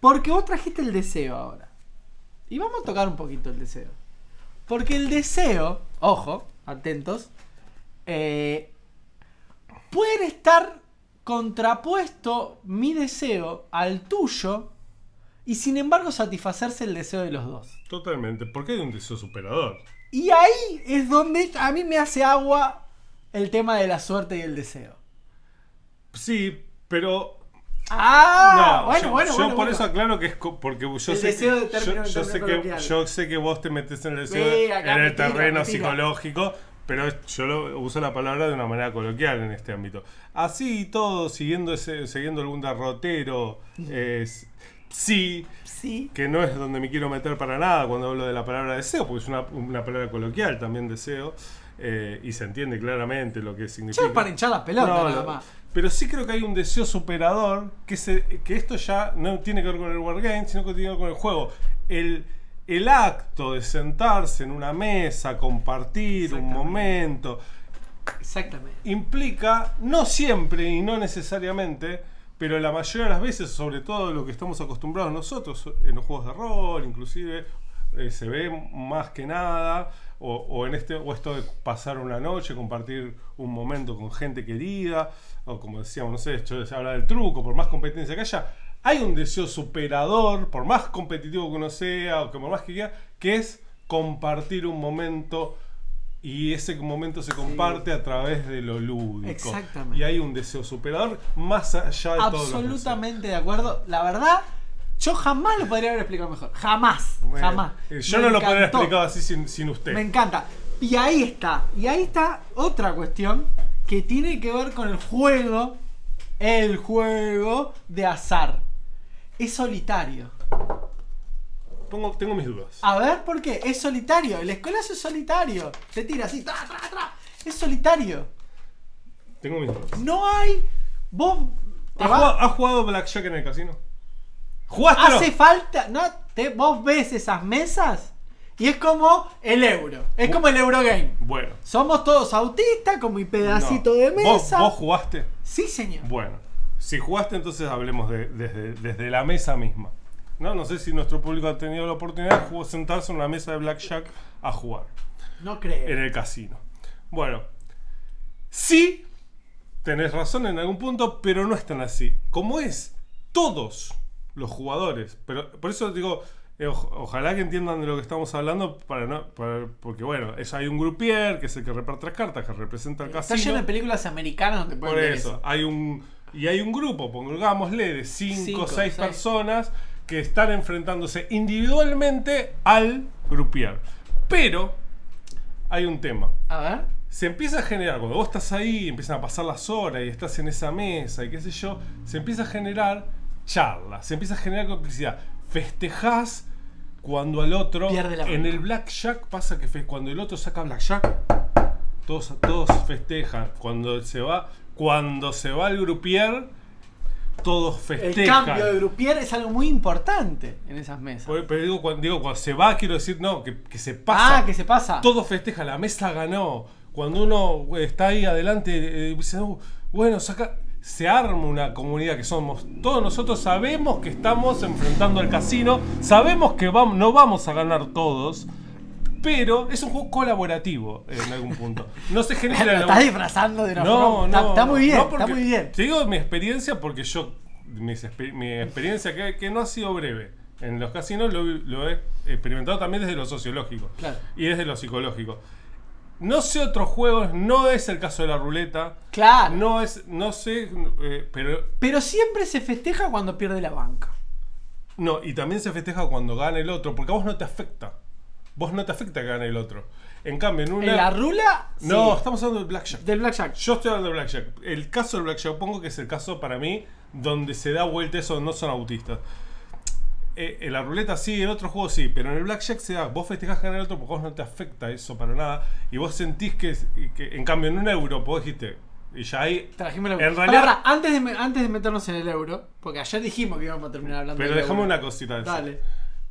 Porque vos trajiste el deseo ahora. Y vamos a tocar un poquito el deseo. Porque el deseo, ojo, atentos, eh, puede estar contrapuesto mi deseo al tuyo y sin embargo satisfacerse el deseo de los dos. Totalmente, porque hay un deseo superador. Y ahí es donde a mí me hace agua el tema de la suerte y el deseo. Sí, pero Ah, No, bueno, yo, bueno, yo bueno, por bueno. eso aclaro que es porque yo El sé que, de yo, sé que coloquial. yo sé que vos te metes en el deseo Sí, acá en el tira, terreno psicológico, pero yo lo, uso la palabra de una manera coloquial en este ámbito. Así y todo, siguiendo ese, siguiendo algún derrotero, es, sí, Sí. que no es donde me quiero meter para nada cuando hablo de la palabra deseo, porque es una, una palabra coloquial también deseo, eh, y se entiende claramente lo que significa. Ya es para hinchar las pelotas No, nada más. Pero sí creo que hay un deseo superador que, se, que esto ya no tiene que ver con el wargame, sino que tiene que ver con el juego. El, el acto de sentarse en una mesa, compartir un momento, Exactamente. implica, no siempre y no necesariamente, pero la mayoría de las veces, sobre todo lo que estamos acostumbrados nosotros en los juegos de rol, inclusive, eh, se ve más que nada, o, en este, o esto de pasar una noche, compartir un momento con gente querida, o como decíamos, no sé, yo se habla del truco, por más competencia que haya, hay un deseo superador, por más competitivo que uno sea, o que por más que quiera, que es compartir un momento y ese momento se comparte a través de lo lúdico. Exactamente. Y hay un deseo superador más allá de deseos. Absolutamente de acuerdo. La verdad, yo jamás lo podría haber explicado mejor. Jamás. Bueno, jamás. eh, Yo Me no lo podría encantó. explicar así sin, sin usted. Me encanta. Y ahí está. Y ahí está otra cuestión que tiene que ver con el juego. El juego de azar. Es solitario. Pongo- tengo mis dudas. A ver, ¿por qué? Es solitario. El escolazo es solitario. Te tira así. Tra, tra, tra. Es solitario. Tengo mis dudas. No hay. Vos. te ¿Has jugado, has jugado Blackjack en el casino? ¿Jugaste? Hace falta. No, te, vos ves esas mesas y es como el euro. Es como el Eurogame. Bueno. Somos todos autistas, como mi pedacito no. de ¿Vos, mesa. vos jugaste? Sí, señor. Bueno. Si jugaste, entonces hablemos de- desde, desde la mesa misma. No, no sé si nuestro público ha tenido la oportunidad de sentarse en una mesa de Blackjack a jugar. No creo. en el casino. Bueno, sí, tenés razón en algún punto, pero no es tan así. Como es todos los jugadores, pero por eso digo, eh, oj- ojalá que entiendan de lo que estamos hablando, para no, para- porque bueno, es, hay un grupier que es el que reparte las cartas, que representa el Está casino. lleno de películas americanas donde pueden Por ver eso, eso. hay un y hay un grupo, pongámosle, de 5 Cinco, o 6 seis. personas que están enfrentándose individualmente al grupier. Pero hay un tema. A ver. Se empieza a generar, cuando vos estás ahí, empiezan a pasar las horas y estás en esa mesa y qué sé yo, se empieza a generar charla, se empieza a generar complicidad. Festejás cuando al otro. Pierde la en el blackjack pasa que cuando el otro saca blackjack, todos, todos festejan. Cuando se va, cuando se va el grupier, todos El festejan. cambio de grupier es algo muy importante en esas mesas. Por- Pero digo cuando, digo, cuando se va, quiero decir, no, que, que se pasa. ah, que se pasa. Todo festeja, la mesa ganó. Cuando uno está ahí adelante, eh, dice, "Uh, bueno, saca. se arma una comunidad que somos, todos nosotros sabemos que estamos enfrentando al casino, sabemos que vamos, no vamos a ganar todos, pero es un juego colaborativo en algún punto. No se genera... Lo estás disfrazando de una no, forma. no, está, está muy bien, no, está porque- muy bien. Te digo mi experiencia porque yo, mis mi experiencia que, que no ha sido breve en los casinos, lo, lo he experimentado también desde lo sociológico Claro. y desde lo psicológico. No sé otros juegos, no es el caso de la ruleta. Claro. No es, no sé, eh, pero Pero siempre se festeja cuando pierde la banca. no, y también se festeja cuando gana el otro, porque a vos no te afecta. Vos no te afecta que gane el otro. En cambio, en una. En la rula, no, sí. estamos hablando del Blackjack. del Blackjack. Yo estoy hablando de Blackjack. El caso del Blackjack, pongo que es el caso para mí donde se da vuelta eso, no son autistas. Eh, en la ruleta sí, en otros juegos sí, pero en el Blackjack se da. Vos festejás ganar el otro porque vos no te afecta eso para nada. Y vos sentís que, que en cambio, en un euro, vos dijiste. Y ya ahí. Trajimos el En realidad- antes, de, antes de meternos en el euro, porque ayer dijimos que íbamos a terminar hablando Pero del dejame euro. una cosita de eso.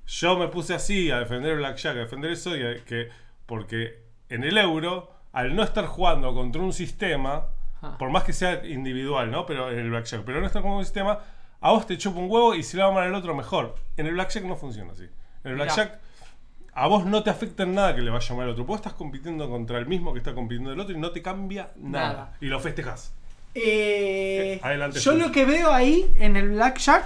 Yo me puse así a defender el Blackjack, a defender eso, y a- que, porque en el euro, al no estar jugando contra un sistema, Ah. por más que sea individual, ¿no? Pero en el Blackjack, pero no estar con un sistema, a vos te chupa un huevo y si le va mal al otro, mejor. En el Blackjack no funciona así. En el Mirá. Blackjack, a vos no te afecta en nada que le vaya mal al otro. Vos estás compitiendo contra el mismo que está compitiendo el otro y no te cambia nada. Nada. Y lo festejas. Eh, adelante, yo lo que veo ahí en el Blackjack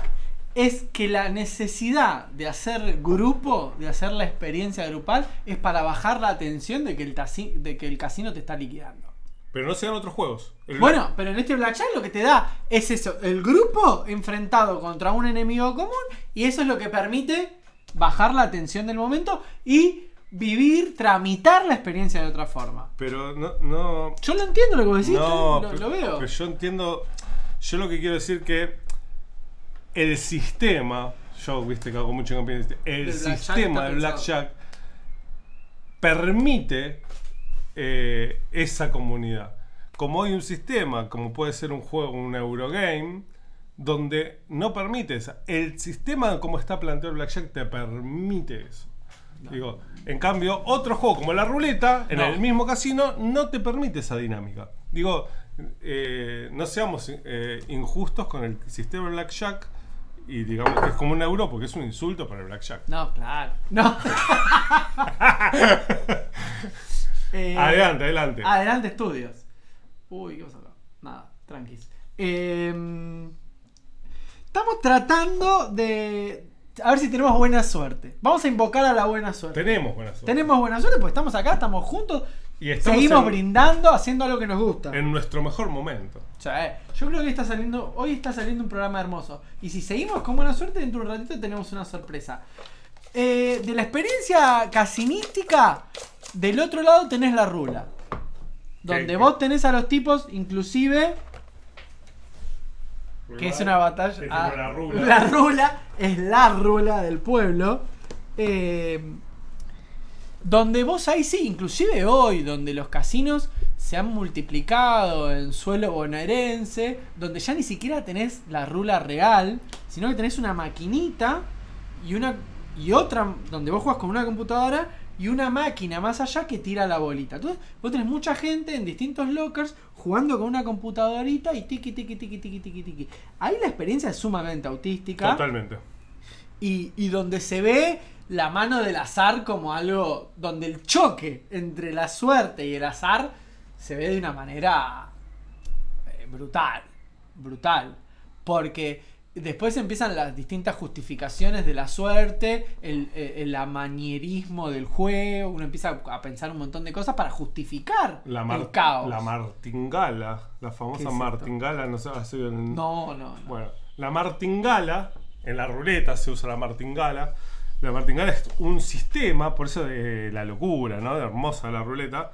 es que la necesidad de hacer grupo, de hacer la experiencia grupal, es para bajar la tensión de que el, de que el casino te está liquidando. Pero no se dan otros juegos. El Bueno, pero en este Blackjack lo que te da es eso, el grupo enfrentado contra un enemigo común y eso es lo que permite bajar la tensión del momento y vivir, tramitar la experiencia de otra forma. Pero no, no, Yo lo entiendo lo que vos decís, No, lo, pero- lo veo. pero yo entiendo. Yo lo que quiero decir que el sistema, yo viste que hago mucho hincapié este, el Del sistema del blackjack permite eh, esa comunidad. Como hay un sistema, como puede ser un juego, un Eurogame, donde no permite eso. El sistema como está planteado el blackjack te permite eso. Digo, en cambio, otro juego como la ruleta, en No. el mismo casino, no te permite esa dinámica. Digo, eh, no seamos eh, injustos con el sistema de blackjack y digamos que es como un euro porque es un insulto para el blackjack. No, claro. No. *laughs* Eh, adelante, adelante. Adelante, estudios. Uy, ¿qué pasa acá? Nada, tranquis. Eh, estamos tratando de. A ver si tenemos buena suerte. Vamos a invocar a la buena suerte. Tenemos buena suerte. Tenemos buena suerte porque estamos acá, estamos juntos. Y seguimos en- brindando, haciendo algo que nos gusta. En nuestro mejor momento. O sea, eh, yo creo que está saliendo, hoy está saliendo un programa hermoso. Y si seguimos con buena suerte, dentro de un ratito tenemos una sorpresa. Eh, de la experiencia casinística, del otro lado tenés la rula. Donde ¿Qué? vos tenés a los tipos, inclusive, que es una batalla. Es ah, la rula. la rula es la rula del pueblo. Eh, donde vos ahí sí, inclusive hoy, donde los casinos se han multiplicado en suelo bonaerense, donde ya ni siquiera tenés la rula real, sino que tenés una maquinita y una y otra donde vos jugás con una computadora y una máquina más allá que tira la bolita. Entonces, vos tenés mucha gente en distintos lockers jugando con una computadorita y tiki tiki tiki tiki tiki tiki. Ahí la experiencia es sumamente autística Totalmente. y, y donde se ve la mano del azar como algo donde el choque entre la suerte y el azar se ve de una manera eh, brutal, brutal, porque después empiezan las distintas justificaciones de la suerte, el, el, el amañerismo del juego, uno empieza a pensar un montón de cosas para justificar La, el caos. la martingala, la ¿Qué famosa es martingala, no sé, ha sido en- No, no, no. Bueno, la martingala, en la ruleta se usa la martingala. La martingala es un sistema, por eso de la locura, ¿no? De hermosa la ruleta.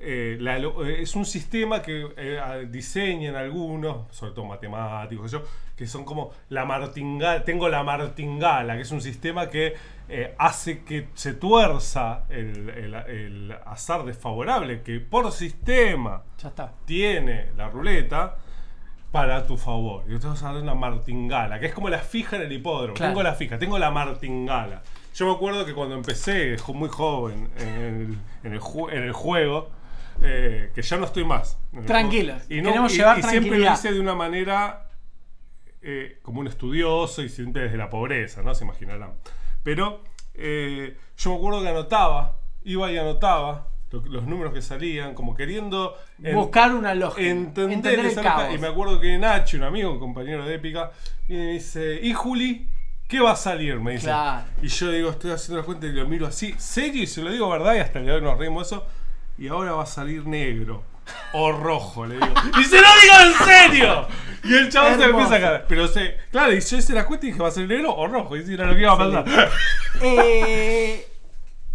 Eh, la eh, es un sistema que eh, diseñan algunos, sobre todo matemáticos, yo, que son como la martingala. Tengo la martingala, que es un sistema que eh, hace que se tuerza el, el- el azar desfavorable, que por sistema Ya está. tiene la ruleta para tu favor. Y a ver una martingala, que es como la fija en el hipódromo. Claro. Tengo la fija, tengo la martingala. Yo me acuerdo que cuando empecé, muy joven, en el, en el ju- en el juego, eh, que ya no estoy más. Tranquilos, Y, no, queremos y- llevar y siempre lo hice de una manera eh, como un estudioso y siempre desde la pobreza, ¿no? Se imaginarán. Pero eh, yo me acuerdo que anotaba, iba y anotaba lo- los números que salían, como queriendo en- Buscar una lógica. entender, entender el esa lógica. caos. Y me acuerdo que Nacho, un amigo, un compañero de épica, y me dice, ¿y Juli? ¿Qué va a salir? Me dice. Claro. Y yo digo, estoy haciendo la cuenta y lo miro así, serio, y se lo digo verdad, y hasta el día de hoy nos reímos eso. Y ahora va a salir negro. O rojo, le digo. ¡Y se lo digo en serio! Y el chabón se empieza a caer. Pero se, claro, y yo hice la cuenta y dije, ¿va a ser negro o rojo? Y si era lo que iba a pasar. Eh,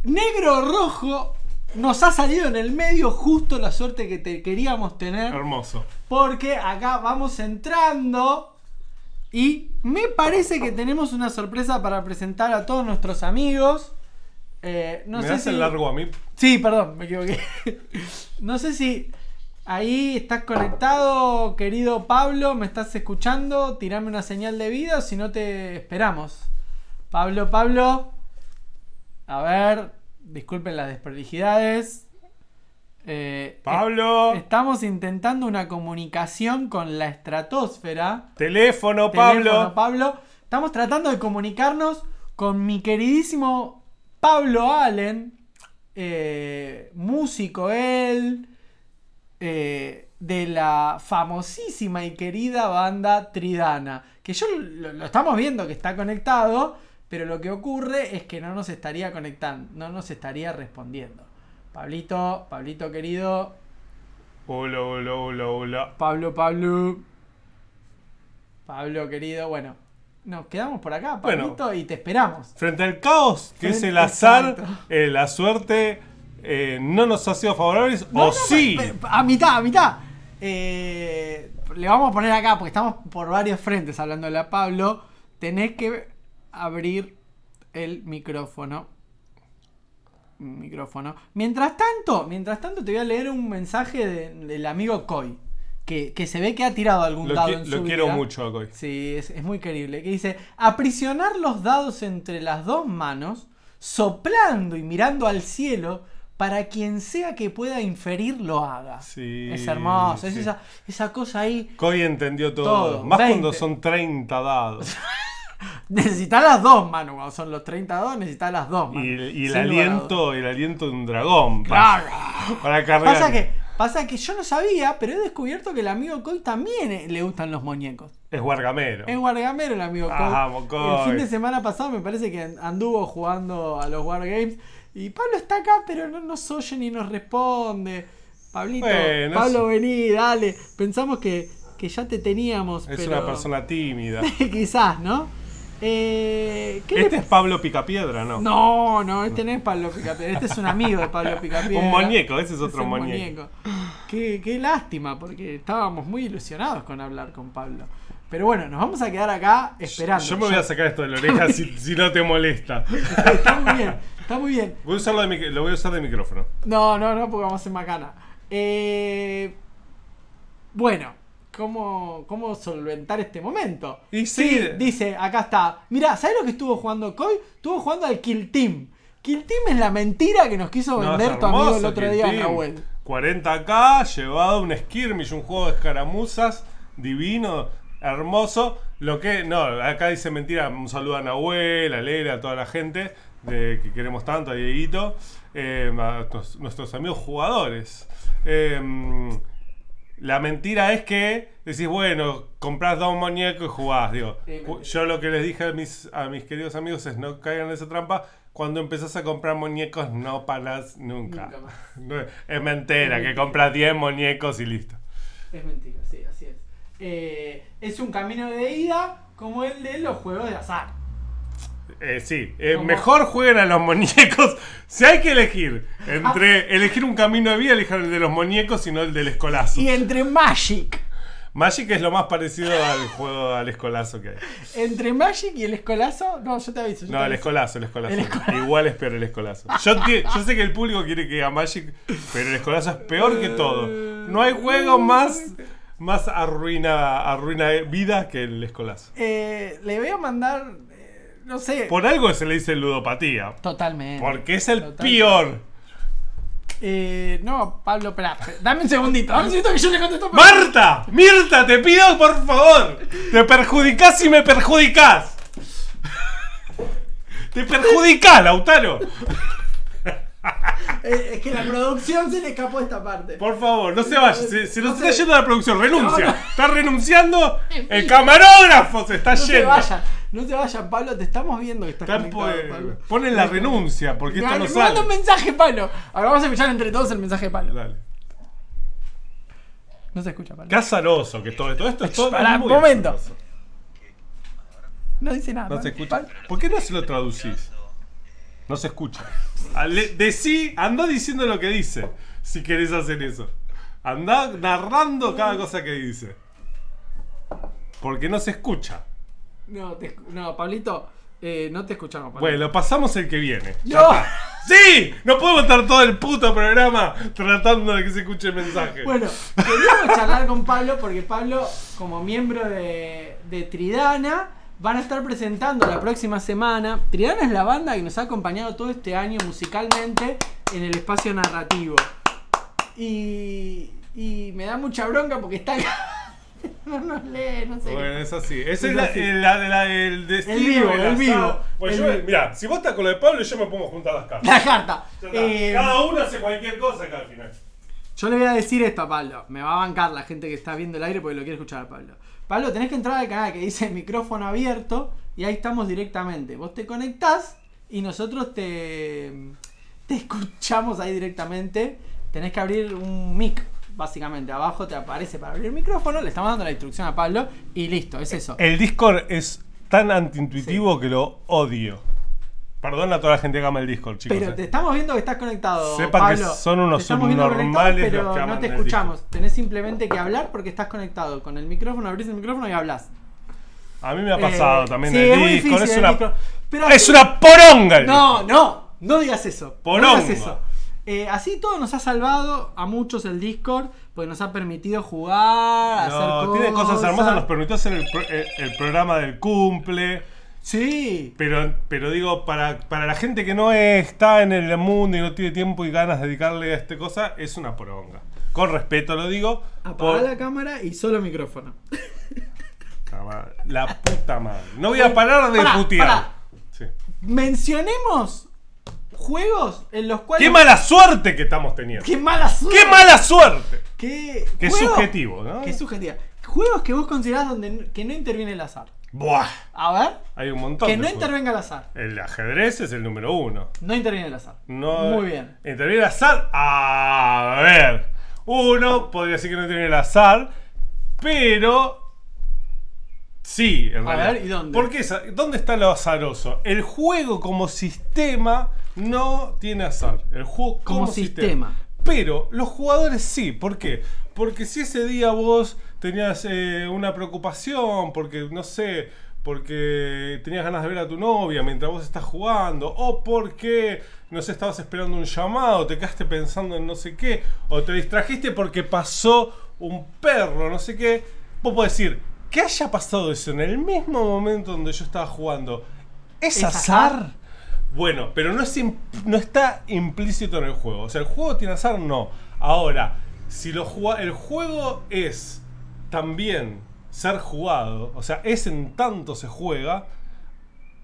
negro o rojo nos ha salido en el medio justo la suerte que te queríamos tener. Hermoso. Porque acá vamos entrando y me parece que tenemos una sorpresa para presentar a todos nuestros amigos. Eh, no ¿Me sé das si... el largo a mí? Sí, perdón, me equivoqué. *laughs* no sé si ahí estás conectado, querido Pablo, me estás escuchando. Tirame una señal de vida o si no te esperamos. Pablo, Pablo. A ver, disculpen las desprolijidades. Eh, Pablo. Estamos intentando una comunicación con la estratosfera. Teléfono, Teléfono, Pablo. Pablo. Estamos tratando de comunicarnos con mi queridísimo Pablo Allen, eh, músico él, eh, de la famosísima y querida banda Tridana. Que yo lo, lo estamos viendo que está conectado, pero lo que ocurre es que no nos estaría conectando, no nos estaría respondiendo. Pablito, Pablito querido, Hola, hola, hola, hola. Pablo, Pablo. Pablo, querido, bueno. Nos quedamos por acá, Bueno. Pablito, y te esperamos. Frente al caos, que es el azar, eh, la suerte, eh, no nos ha sido favorables, No, o no, sí. A mitad, a mitad. Eh, le vamos a poner acá, porque estamos por varios frentes hablándole a Pablo. Tenés que abrir el micrófono. Micrófono. Mientras tanto, mientras tanto te voy a leer un mensaje de- del amigo Coy. Que, que se ve que ha tirado algún Lo, dado qui- en lo su quiero vida. mucho, Akoy. Sí, es, es muy querible. Que dice, aprisionar los dados entre las dos manos, soplando y mirando al cielo, para quien sea que pueda inferir lo haga. Sí, es hermoso, es sí. esa, esa cosa ahí. Coy entendió todo. Todo, Más 20. cuando son 30 dados. *laughs* *laughs* Necesitas las dos manos, cuando son los 30 dados, necesitas las dos y, manos. y el aliento, el aliento de un dragón. Claro. Para, para cargar. Pasa que, pasa que yo no sabía, pero he descubierto que el amigo Coy también eh, le gustan los muñecos. Es guargamero. Es Wargamero el amigo Coy. Vamos, Coy. El fin de semana pasado me parece que anduvo jugando a los Wargames. Y Pablo está acá, pero no nos oye ni nos responde. Pablito, Bueno, Pablo, es- vení, dale. Pensamos que, que ya te teníamos. Es pero una persona tímida. *laughs* Quizás, ¿no? Eh, ¿qué le Este es Pablo Picapiedra, ¿no? No, no, este no es Pablo Picapiedra. Este es un amigo de Pablo Picapiedra. Un muñeco, ese es otro muñeco. Qué, qué lástima, porque estábamos muy ilusionados con hablar con Pablo. Pero bueno, nos vamos a quedar acá esperando. Yo me voy a sacar esto de la oreja si, si no te molesta. Está muy bien, está muy bien. Voy a usarlo de mic- lo voy a usar de micrófono. No, no, no, porque vamos a ser macana. Eh, bueno, ¿cómo, ¿cómo solventar este momento? Y sí. dice, acá está. Mira, ¿sabes lo que estuvo jugando Coy? Estuvo jugando al Kill Team. Kill Team es la mentira que nos quiso No, vender es tu amigo el otro Kill día. Nahuel. 40k, llevado un skirmish, un juego de escaramuzas, divino, hermoso. Lo que, no, acá dice mentira, un saludo a Nahuel, a Lera, a toda la gente de, que queremos tanto, a Dieguito, eh, a nuestros, nuestros amigos jugadores. Eh, la mentira es que decís, bueno, compras dos muñecos y jugás. Digo, yo lo que les dije a mis, a mis queridos amigos es no caigan en esa trampa. Cuando empezás a comprar muñecos, no paras nunca. Nunca más. *laughs* Es mentira, que compras 10 muñecos y listo. Es mentira, sí, así es. Eh, es un camino de ida como el de los juegos de azar. Eh, sí, eh, mejor jueguen a los muñecos. *laughs* Si hay que elegir entre elegir un camino de vida, elijan el de los muñecos y no el del escolazo. Y entre Magic. Magic es lo más parecido al juego al escolazo que hay. Entre Magic y el escolazo. No, yo te aviso. yo No, te el escolazo, el escolazo. El escolazo. Igual es peor el escolazo. Yo, sé que el público quiere que diga Magic, pero el escolazo es peor que todo. No hay juego más, más arruina, arruina vida que el escolazo. Eh, le voy a mandar. No sé. Por algo se le dice ludopatía. Totalmente. Porque es el Totalmente. peor. Eh, no, Pablo, espera, espera, dame un segundito. Dame un segundito que yo le contesto. a Pablo. ¡Marta! ¡Mirta! ¡Te pido por favor! ¡Te perjudicás y me perjudicás! ¡Te perjudicás, Lautaro! *laughs* Eh, es que la producción se le escapó esta parte. Por favor, no se vaya. Nos No está se- yendo la producción. Renuncia. *laughs* No, no. Está renunciando. El camarógrafo se está No se yendo. No se vayan, Pablo, te estamos viendo que estás Están conectado, po- Pablo. Ponen la renuncia porque esto no me manda un sale. mensaje, Pablo. Ahora vamos a escuchar entre todos el mensaje de Pablo. Dale. No se escucha, Pablo. Qué azaroso que todo, todo esto es todo. Muy momento. azaroso. No dice nada. No se escucha. ¿Por qué no se lo traducís? No se escucha. Ale- Decí, anda diciendo lo que dice. Si querés hacer eso. Anda narrando cada cosa que dice. Porque no se escucha. No, te no, Pablito, eh, no te escuchamos, Pablo. Bueno, pasamos el que viene. No. ¡Sí! No podemos estar todo el puto programa tratando de que se escuche el mensaje. Bueno, queríamos charlar con Pablo porque Pablo, como miembro de, de Tridana, van a estar presentando la próxima semana. Tridana es la banda que nos ha acompañado todo este año musicalmente en el espacio narrativo. Y, y me da mucha bronca porque está. *laughs* No nos lee, no sé. Bueno, es así. Esa Es es la, así. el- la- la- el destino. El vivo, el azar. vivo. Bueno, El yo- vivo. mirá, si vos estás con lo de Pablo, yo me pongo a juntar las cartas. La carta. Ya está. Eh, Cada uno hace cualquier cosa acá al final. Yo le voy a decir esto a Pablo. Me va a bancar la gente que está viendo el aire porque lo quiere escuchar a Pablo. Pablo, tenés que entrar al canal que dice micrófono abierto y ahí estamos directamente. Vos te conectás y nosotros te, te escuchamos ahí directamente. Tenés que abrir un mic, básicamente. Abajo te aparece para abrir el micrófono. Le estamos dando la instrucción a Pablo y listo, es eso. El Discord es tan antiintuitivo que lo odio. Perdona a toda la gente que ama el Discord, chicos. Pero eh. te estamos viendo que estás conectado. Sepan que Pablo. son unos Te subnormales pero los que no aman te el escuchamos. Tenés simplemente que hablar porque estás conectado con el micrófono, abrís el micrófono y hablas. A mí me ha pasado Eh, también sí, el es Discord. difícil Es el una, Discord. Pero es así- una poronga. el No, Discord. no, no digas eso. No Poronga. digas eso. Eh, así todo nos ha salvado a muchos el Discord, porque nos ha permitido jugar, hacer cosas. tiene cosas hermosas, nos permitió hacer el, pro- el- el programa del cumple. Sí. Pero, pero digo, para, para la gente que no está en el mundo y no tiene tiempo y ganas de dedicarle a esta cosa, es una poronga. Con respeto lo digo. Apaga por- la cámara y solo micrófono. La *laughs* puta madre. No voy a parar de Pará, putear. pará. Sí. Mencionemos juegos en los cuales. Qué mala suerte que estamos teniendo. ¡Qué mala suerte! ¡Qué mala suerte! ¡Qué, Qué subjetivo, ¿no? Qué subjetiva. Juegos que vos considerás donde que no interviene el azar. Buah. A ver. Hay un montón. Que no juegos. intervenga el azar. El ajedrez es el número uno. No interviene el azar. No, Muy bien. Interviene el azar. A ver. Uno podría decir que no interviene el azar. Pero. Sí, en A realidad. ver, ¿y dónde? ¿Por qué esa- ¿Dónde está lo azaroso? El juego como sistema no tiene azar. El juego como, Como sistema. Pero los jugadores sí. ¿Por qué? Porque si ese día vos tenías eh, una preocupación, porque no sé, porque tenías ganas de ver a tu novia mientras vos estás jugando, o porque, no sé, estabas esperando un llamado, te quedaste pensando en no sé qué, o te distrajiste porque pasó un perro, no sé qué, vos podés decir, que haya pasado eso en el mismo momento donde yo estaba jugando, ¿es, ¿Es azar? azar? Bueno, pero no, es im- no está implícito en el juego. O sea, el juego tiene azar, no. Ahora, si lo el juego es también ser jugado, o sea, es en tanto se juega,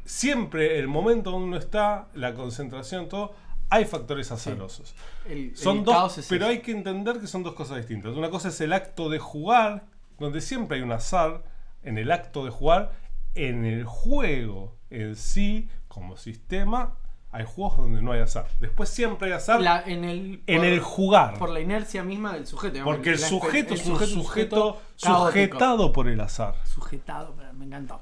siempre el momento donde uno está, la concentración, todo, hay factores azarosos. El, Son el dos, es pero eso. hay que entender que son dos cosas distintas. Una cosa es el acto de jugar, donde siempre hay un azar en el acto de jugar, en el juego en sí, como sistema, hay juegos donde no hay azar. Después siempre hay azar La- en el, en por- el jugar. Por la inercia misma del sujeto. digamos, porque el la- sujeto es un sujeto caótico. sujetado por el azar. Sujetado, me encantó.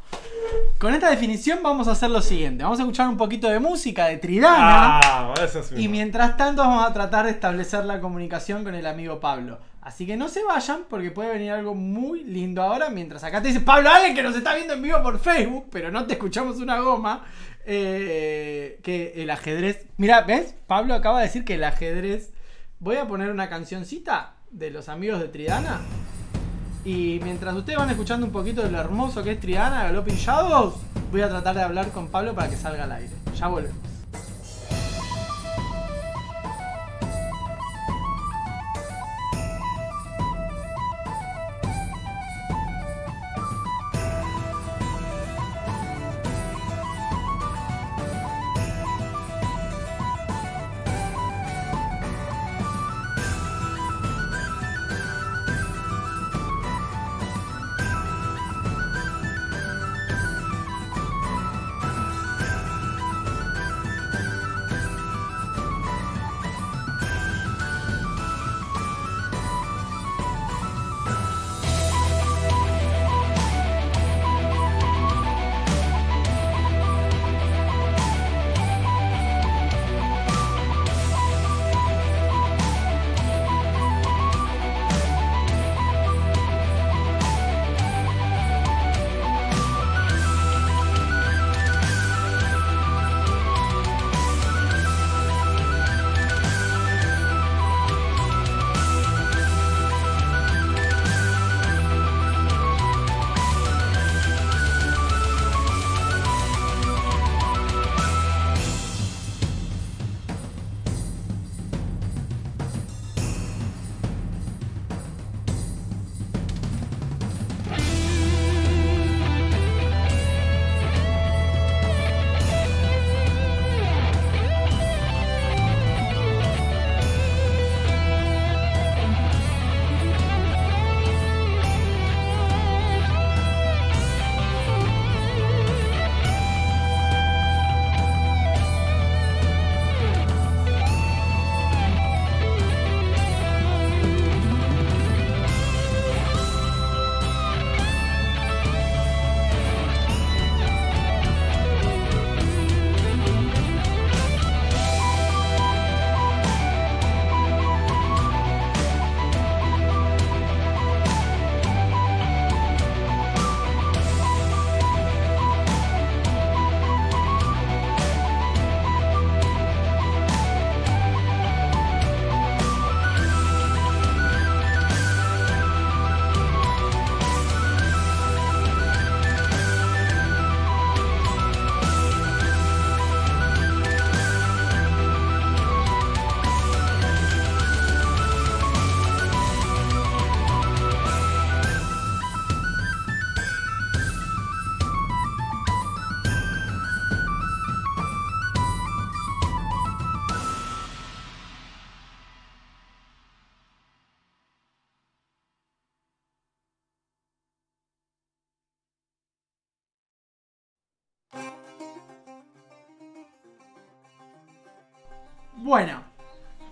Con esta definición vamos a hacer lo siguiente. Vamos a escuchar un poquito de música de Tridana. Ah. Y mientras tanto vamos a tratar de establecer la comunicación con el amigo Pablo. Así que no se vayan porque puede venir algo muy lindo ahora. Mientras acá te dice Pablo Allen que nos está viendo en vivo por Facebook, pero no te escuchamos una goma. Eh, que el ajedrez... Mira, ¿ves? Pablo acaba de decir que el ajedrez... Voy a poner una cancioncita de los amigos de Tridana. Y mientras ustedes van escuchando un poquito de lo hermoso que es Tridana, Galloping Shadows, voy a tratar de hablar con Pablo para que salga al aire. Ya volvemos. Bueno,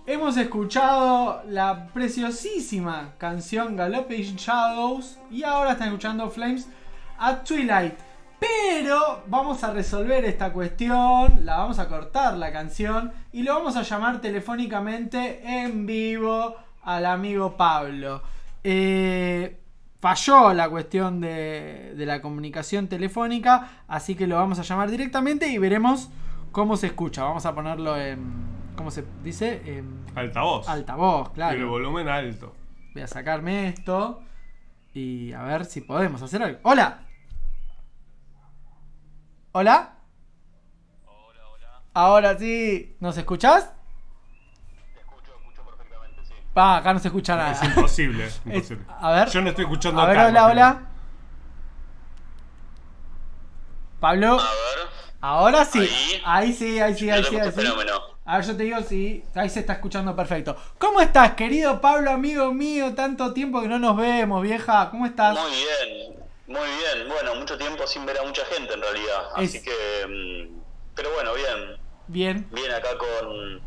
hemos escuchado la preciosísima canción Galloping Shadows y ahora están escuchando Flames at Twilight. Pero vamos a resolver esta cuestión, la vamos a cortar la canción y lo vamos a llamar telefónicamente en vivo al amigo Pablo. Eh, falló la cuestión de la comunicación telefónica, así que lo vamos a llamar directamente y veremos cómo se escucha. Vamos a ponerlo en... ¿Cómo se dice? En Altavoz. altavoz, Y el claro. volumen alto. Voy a sacarme esto y a ver si podemos hacer algo. ¡Hola! ¿Hola? Hola, hola. Ahora sí. ¿Nos escuchás? Te escucho, escucho perfectamente, sí. Pa, acá no se escucha nada. Es imposible. *laughs* Es- imposible. a ver. Yo no estoy escuchando A ver, acá, hola, hola. Pablo, A ver. ahora sí. Ahí. Ahí sí, ahí sí, ahí sí, ahí sí. fenómeno. A ver, yo te digo sí. Ahí se está escuchando perfecto. ¿Cómo estás, querido Pablo, amigo mío? Tanto tiempo que no nos vemos, vieja. ¿Cómo estás? Muy bien, muy bien. Bueno, mucho tiempo sin ver a mucha gente en realidad. Así Es- que. mm, Pero bueno, bien. Bien. Bien acá con,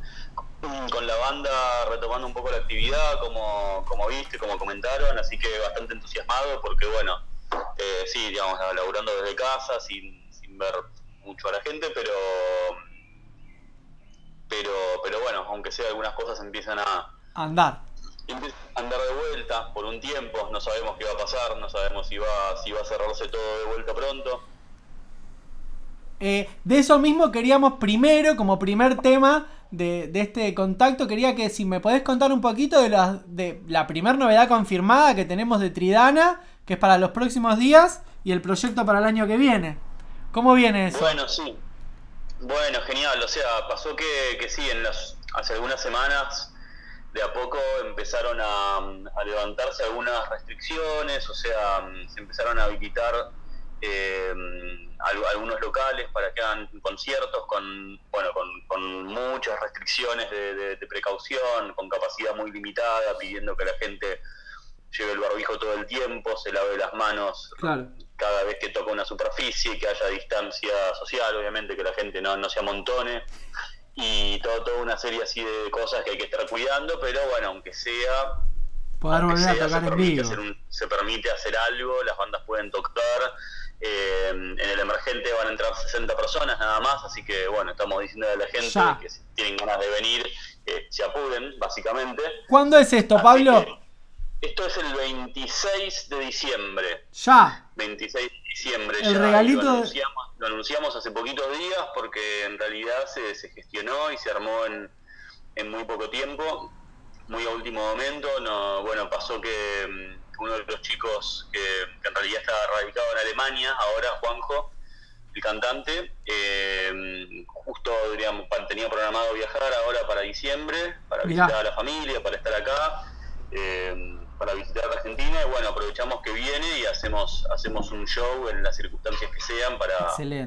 con la banda retomando un poco la actividad, como, como viste, como comentaron. Así que bastante entusiasmado porque, bueno, eh, sí, digamos, laburando desde casa, sin, sin ver mucho a la gente, pero. Pero, pero bueno, aunque sea algunas cosas empiezan a, Andar. empieza a andar de vuelta por un tiempo, no sabemos qué va a pasar, no sabemos si va, si va a cerrarse todo de vuelta pronto. Eh, de eso mismo queríamos primero, como primer tema de, de este contacto, quería que si me podés contar un poquito de la, de la primer novedad confirmada que tenemos de Tridana, que es para los próximos días, y el proyecto para el año que viene. ¿Cómo viene eso? Bueno, sí. Bueno, genial. O sea, pasó que, que sí, en las, hace algunas semanas de a poco empezaron a, levantarse algunas restricciones, o sea, se empezaron a habilitar eh, al- algunos locales para que hagan conciertos con, bueno, con, muchas restricciones de precaución, con capacidad muy limitada, pidiendo que la gente lleve el barbijo todo el tiempo, se lave las manos Claro. cada vez que toca una superficie, que haya distancia social, obviamente, que la gente no, no se amontone, y todo, toda una serie así de cosas que hay que estar cuidando, pero bueno, aunque sea, Poder aunque volver a sea, tocar se, en permite vivo. hacer un- se permite hacer algo, las bandas pueden tocar, eh, en el emergente van a entrar 60 personas nada más, así que bueno, estamos diciendo a la gente Ya. que si tienen ganas de venir, eh, se apuren, básicamente. ¿Cuándo es esto, Así Pablo? que esto es el 26 de diciembre. Ya. 26 de diciembre El ya, regalito lo anunciamos, lo anunciamos hace poquitos días porque en realidad se, se gestionó y se armó en, en muy poco tiempo, muy a último momento. No, bueno, pasó que mm, uno de los chicos que, que en realidad estaba radicado en Alemania, ahora Juanjo, el cantante, eh, justo diríamos, pa- tenía programado viajar ahora para diciembre, para Mirá. visitar a la familia, para estar acá, eh, para visitar Argentina, y bueno, aprovechamos que viene y hacemos, hacemos un show en las circunstancias que sean para,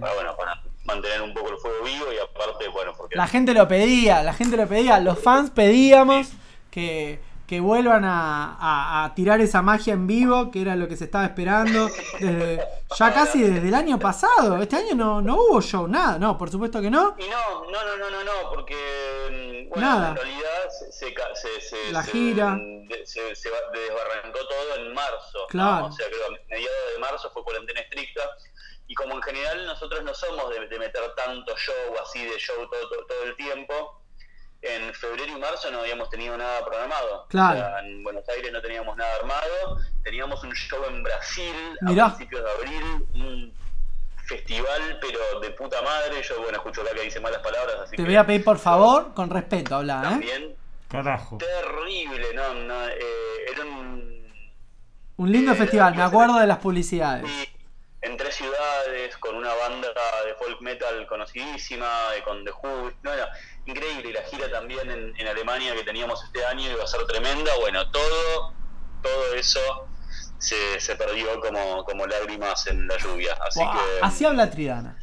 para, bueno, para mantener un poco el fuego vivo y aparte, bueno, porque La gente lo pedía, la gente lo pedía, los fans pedíamos que, que vuelvan a, a- a tirar esa magia en vivo, que era lo que se estaba esperando desde, ya casi desde el año pasado. Este año no, no hubo show, nada, no, por supuesto que no. Y no, no, no, no, no, no, porque mm, bueno, Nada. en realidad se, se, se- se- La se- gira. se, se desbarrancó todo en marzo. ¿no? Claro. O sea, creo que a mediados de marzo fue cuarentena estricta. Y como en general nosotros no somos de, de meter tanto show, así de show todo, todo, todo el tiempo, en febrero y marzo no habíamos tenido nada programado. Claro. O sea, en Buenos Aires no teníamos nada armado. Teníamos un show en Brasil Mirá. a principios de abril, un festival, pero de puta madre. Yo, bueno, escucho acá que dice malas palabras, así Te que voy a pedir por favor, con respeto, habla, ¿eh? también Carajo. terrible, no, no, eh, era un Un lindo Eh, festival, me acuerdo de las publicidades. sí, en tres ciudades con una banda de folk metal conocidísima, de, con The Who, no, no, increíble, y la gira también en, en Alemania que teníamos este año iba a ser tremenda, bueno, todo, todo eso se, se perdió como, como lágrimas en la lluvia, así que así habla Tridana.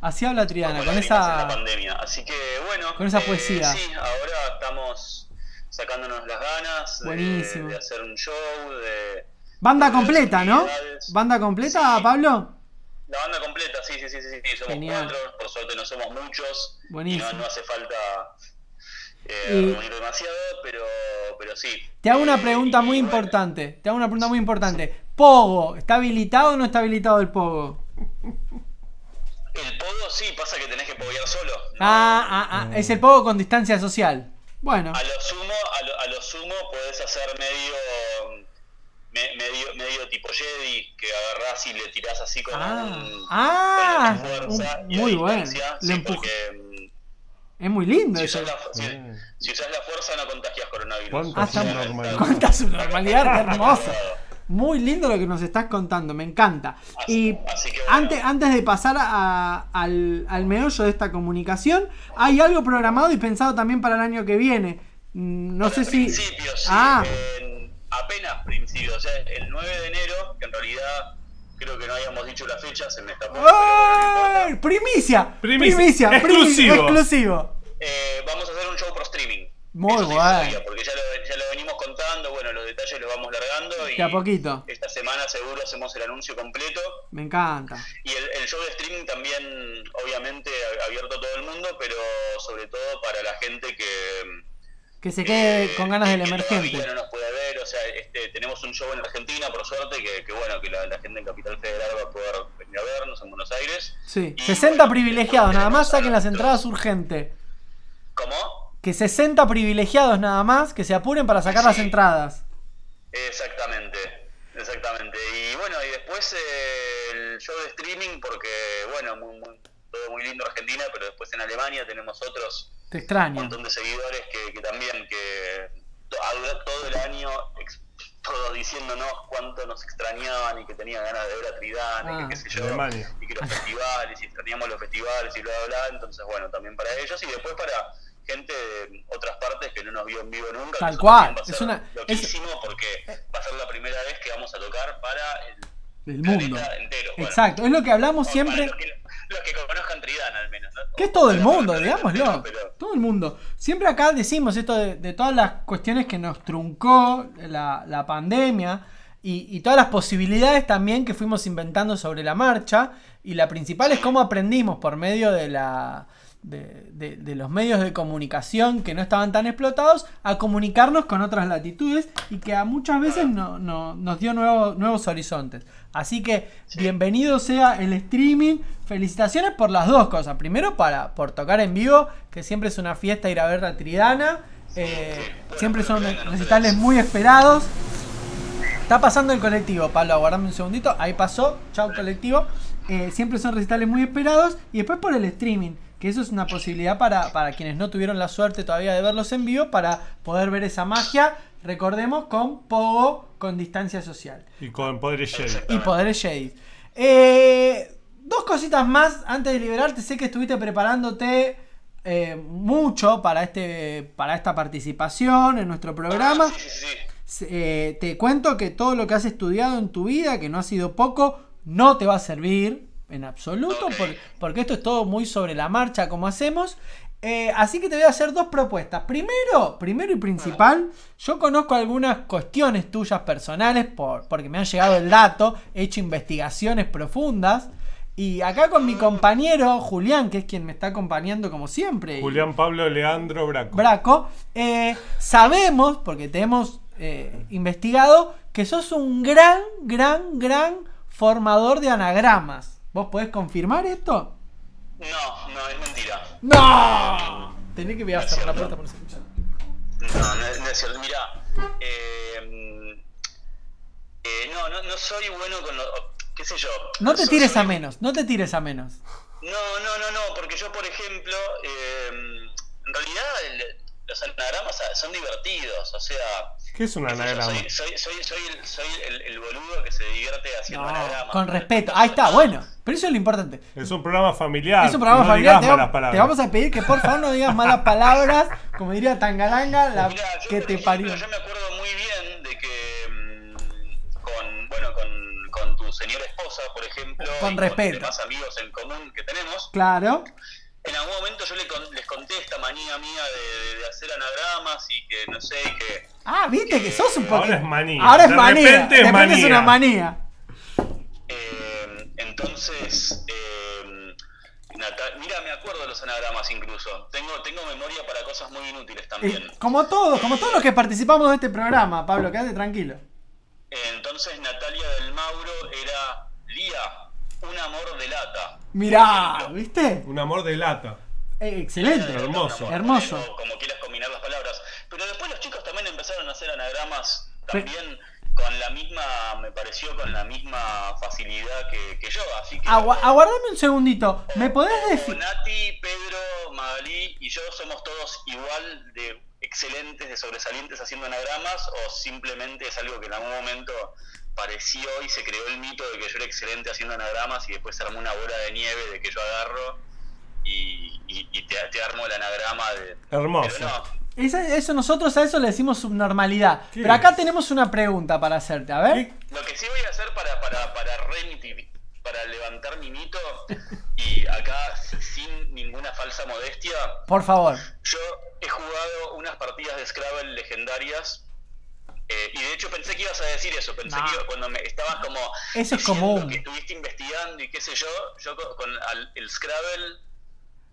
Así habla Tridana, como con esa... pandemia. Así que bueno, con esa eh, poesía. sí, ahora estamos sacándonos las ganas de, hacer un show, de Banda de completa, ¿no? Banda completa, Sí. Pablo. La banda completa, sí, sí, sí, sí, sí. somos Genial. cuatro, por suerte no somos muchos. Buenísimo. Y no, no hace falta eh, Y- reunir demasiado, pero, pero sí. Te hago una Eh, pregunta muy bueno, importante. Te hago una pregunta muy importante. Pogo, ¿está habilitado o no está habilitado el Pogo? El pogo sí, pasa que tenés que poguear solo. ¿no? Ah, ah, ah, es el Pogo con distancia social. Bueno, A lo sumo, a lo, a lo sumo podés hacer medio, me- medio, medio tipo Jedi, que agarrás y le tirás así con Ah. un, Ah, con la fuerza un- y a muy bueno. sí, porque mm, es muy lindo si eso. usás, la, si, Mm. si usás la fuerza no contagias coronavirus. ¿Cuánta Ah? ¿Cuánta subnormalidad? Qué *laughs* hermoso. Muy lindo lo que nos estás contando, me encanta. Y Así- así que bueno. antes, antes de pasar a- al, al meollo de esta comunicación, hay algo programado y pensado también para el año que viene. Mm, No sé si... Sí, Ah, en- apenas principios, o sea, el 9 de enero, que en realidad creo que no habíamos dicho la fecha, se me escapó. pero no. Primicia, Primicia. primicia, primi- Exclusivo. exclusivo. Eh, vamos a hacer un show por streaming. Muy sí sabía, porque ya lo, ya lo venimos contando, bueno, los detalles los vamos largando y De a poquito. esta semana seguro hacemos el anuncio completo. Me encanta. Y el, el show de streaming también, obviamente, abierto a todo el mundo, pero sobre todo para la gente que... Que se quede eh, con ganas del emergente. no nos puede ver, o sea, este, tenemos un show en Argentina, por suerte, que, que bueno, que la, la gente en Capital Federal va a poder venir a vernos en Buenos Aires. Sí, Y 60 bueno, privilegiados, nada más saquen las entradas urgente. ¿Cómo? Que 60 privilegiados nada más, que se apuren para sacar las Sí. entradas. Exactamente, exactamente. Y bueno, y después eh, el show de streaming, porque bueno, muy, muy- todo muy lindo Argentina, pero después en Alemania tenemos otros Te un montón de seguidores que, que también, que todo el año, todos diciéndonos cuánto nos extrañaban y que tenían ganas de ver a Tridana y Ah. que qué sé yo, Alemania. y que los festivales, y extrañamos los festivales y bla, bla, bla. Entonces, bueno, también para ellos y después para gente de otras partes que no nos vio en vivo nunca. Tal cual, también Va a es una- es- loquísimo porque va a ser la primera vez que vamos a tocar para el mundo. entero. Bueno, Exacto, es lo que hablamos siempre. Para los, que, los que conozcan Tridana al menos. ¿no? Que es todo el mundo, digámoslo. pero- Todo el mundo. Siempre acá decimos esto de, de todas las cuestiones que nos truncó la, la pandemia y, y todas las posibilidades también que fuimos inventando sobre la marcha. Y la principal es cómo aprendimos por medio de la. De, de- de los medios de comunicación que no estaban tan explotados a comunicarnos con otras latitudes y que a muchas veces no, no- nos dio nuevos, nuevos horizontes. Así que bienvenido sea el streaming. Felicitaciones por las dos cosas. Primero para por tocar en vivo, que siempre es una fiesta ir a ver la Tridana. Eh, sí. siempre son recitales muy esperados. Está pasando el colectivo, Pablo, aguardame un segundito. Ahí pasó, chao colectivo. Eh, siempre son recitales muy esperados. Y después por el streaming, que eso es una posibilidad para, para quienes no tuvieron la suerte todavía de verlos en vivo, para poder ver esa magia, recordemos, con Pogo, con distancia social Y con poderes. Exacto. y poderes Jedi. Eh, dos cositas más antes de liberarte. Sé que estuviste preparándote eh, mucho para, este, para esta participación en nuestro programa. Ah, sí, sí, sí. Eh, te cuento que todo lo que has estudiado en tu vida, que no ha sido poco, no te va a servir en absoluto, por- porque esto es todo muy sobre la marcha como hacemos. Eh, así que te voy a hacer dos propuestas. Primero, primero y principal, yo conozco algunas cuestiones tuyas personales por, porque me han llegado el dato, he hecho investigaciones profundas. Y acá con mi compañero Julián, que es quien me está acompañando como siempre. Julián Pablo Leandro Braco. Braco, eh, sabemos, porque te hemos eh, investigado, que sos un gran, gran, gran formador de anagramas. ¿Vos podés confirmar esto? No, no, es mentira. ¡No! Tenés que a No cerrar la puerta por si escuchan. No, no, no es cierto. Mira, eh, eh, no, no, no soy bueno con los. ¿Qué sé yo? No te tires soy- a menos, no te tires a menos. No, no, no, no, porque yo, por ejemplo, eh, en realidad el- los anagramas son divertidos, o sea. ¿Qué es un yo, anagrama? Soy, soy, soy, soy el, soy el, el boludo que se divierte haciendo No, anagramas. con respeto. Ahí está, bueno. Pero eso es lo importante. Es un programa familiar. Es un programa no familiar. digas Te, malas vamos- palabras. te vamos a pedir que por favor no digas malas *laughs* palabras. Como diría Tangalanga, la Mirá, yo, que te parió. Yo me acuerdo muy bien de que mm, con, bueno, con, con tu señora esposa, por ejemplo, Con y respeto. con demás amigos en común que tenemos, Claro. En algún momento yo le con- les conté esta manía mía de, de hacer anagramas y que no sé, y que Ah, viste que sos un poco. Ahora es manía. Ahora es De manía. repente es De repente es manía. una manía. eh, entonces eh, mira, me acuerdo de los anagramas incluso. Tengo, tengo memoria para cosas muy inútiles también. Eh, como todos, como todos los que participamos de este programa, Pablo, quédate tranquilo. Entonces Natalia del Mauro era Lía, un amor de lata. Mirá. ¿viste? Un amor de lata. Eh, excelente. Hermoso. Amor, Hermoso. como quieras combinar las palabras. Pero después los chicos también empezaron a hacer anagramas también con la misma, me pareció con la misma facilidad que, que yo. Así que Agua- aguardame un segundito. ¿Me podés decir? Nati, Pedro, Magalí y yo somos todos igual de excelentes, de sobresalientes haciendo anagramas o simplemente es algo que en algún momento pareció y se creó el mito de que yo era excelente haciendo anagramas y después se armó una bola de nieve de que yo agarro y, y- y te, te armo el anagrama de... Hermoso. Pero no, Esa- eso nosotros a eso le decimos subnormalidad. ¿Qué Pero acá es? tenemos una pregunta para hacerte. A ver. ¿Qué? Lo que sí voy a hacer para, para, para remitir- para levantar mi mito, y acá sin ninguna falsa modestia, Por favor. yo he jugado unas partidas de Scrabble legendarias. Eh, y de hecho pensé que ibas a decir eso, pensé No. que iba- cuando me estabas como Eso es común. que estuviste investigando y qué sé yo, yo con, con al- el Scrabble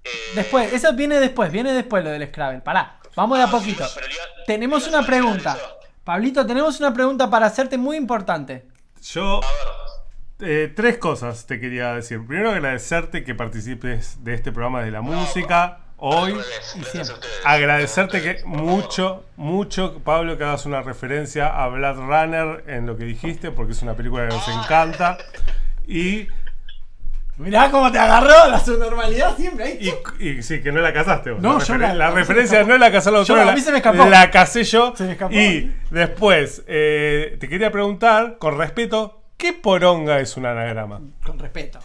eh, Después, eso viene después, viene después lo del Scrabble. Pará, vamos de a ah, poquito. sí, pero le iba- Tenemos una pregunta. Pablito, tenemos una pregunta para hacerte muy importante. Yo A ver, Eh, tres cosas te quería decir. Primero, agradecerte que participes de este programa de la música hoy. y siempre. Agradecerte que mucho, mucho, Pablo, que hagas una referencia a Blade Runner en lo que dijiste, porque es una película que nos encanta. Y, Mirá cómo te agarró la subnormalidad siempre ahí. y, y sí, que no la casaste vos. No, la, yo la- la referencia no la casó la Yo- autora, a mí se me escapó. la casé yo. Se me escapó. Y después, eh, te quería preguntar, con respeto, ¿qué poronga es un anagrama? Con respeto.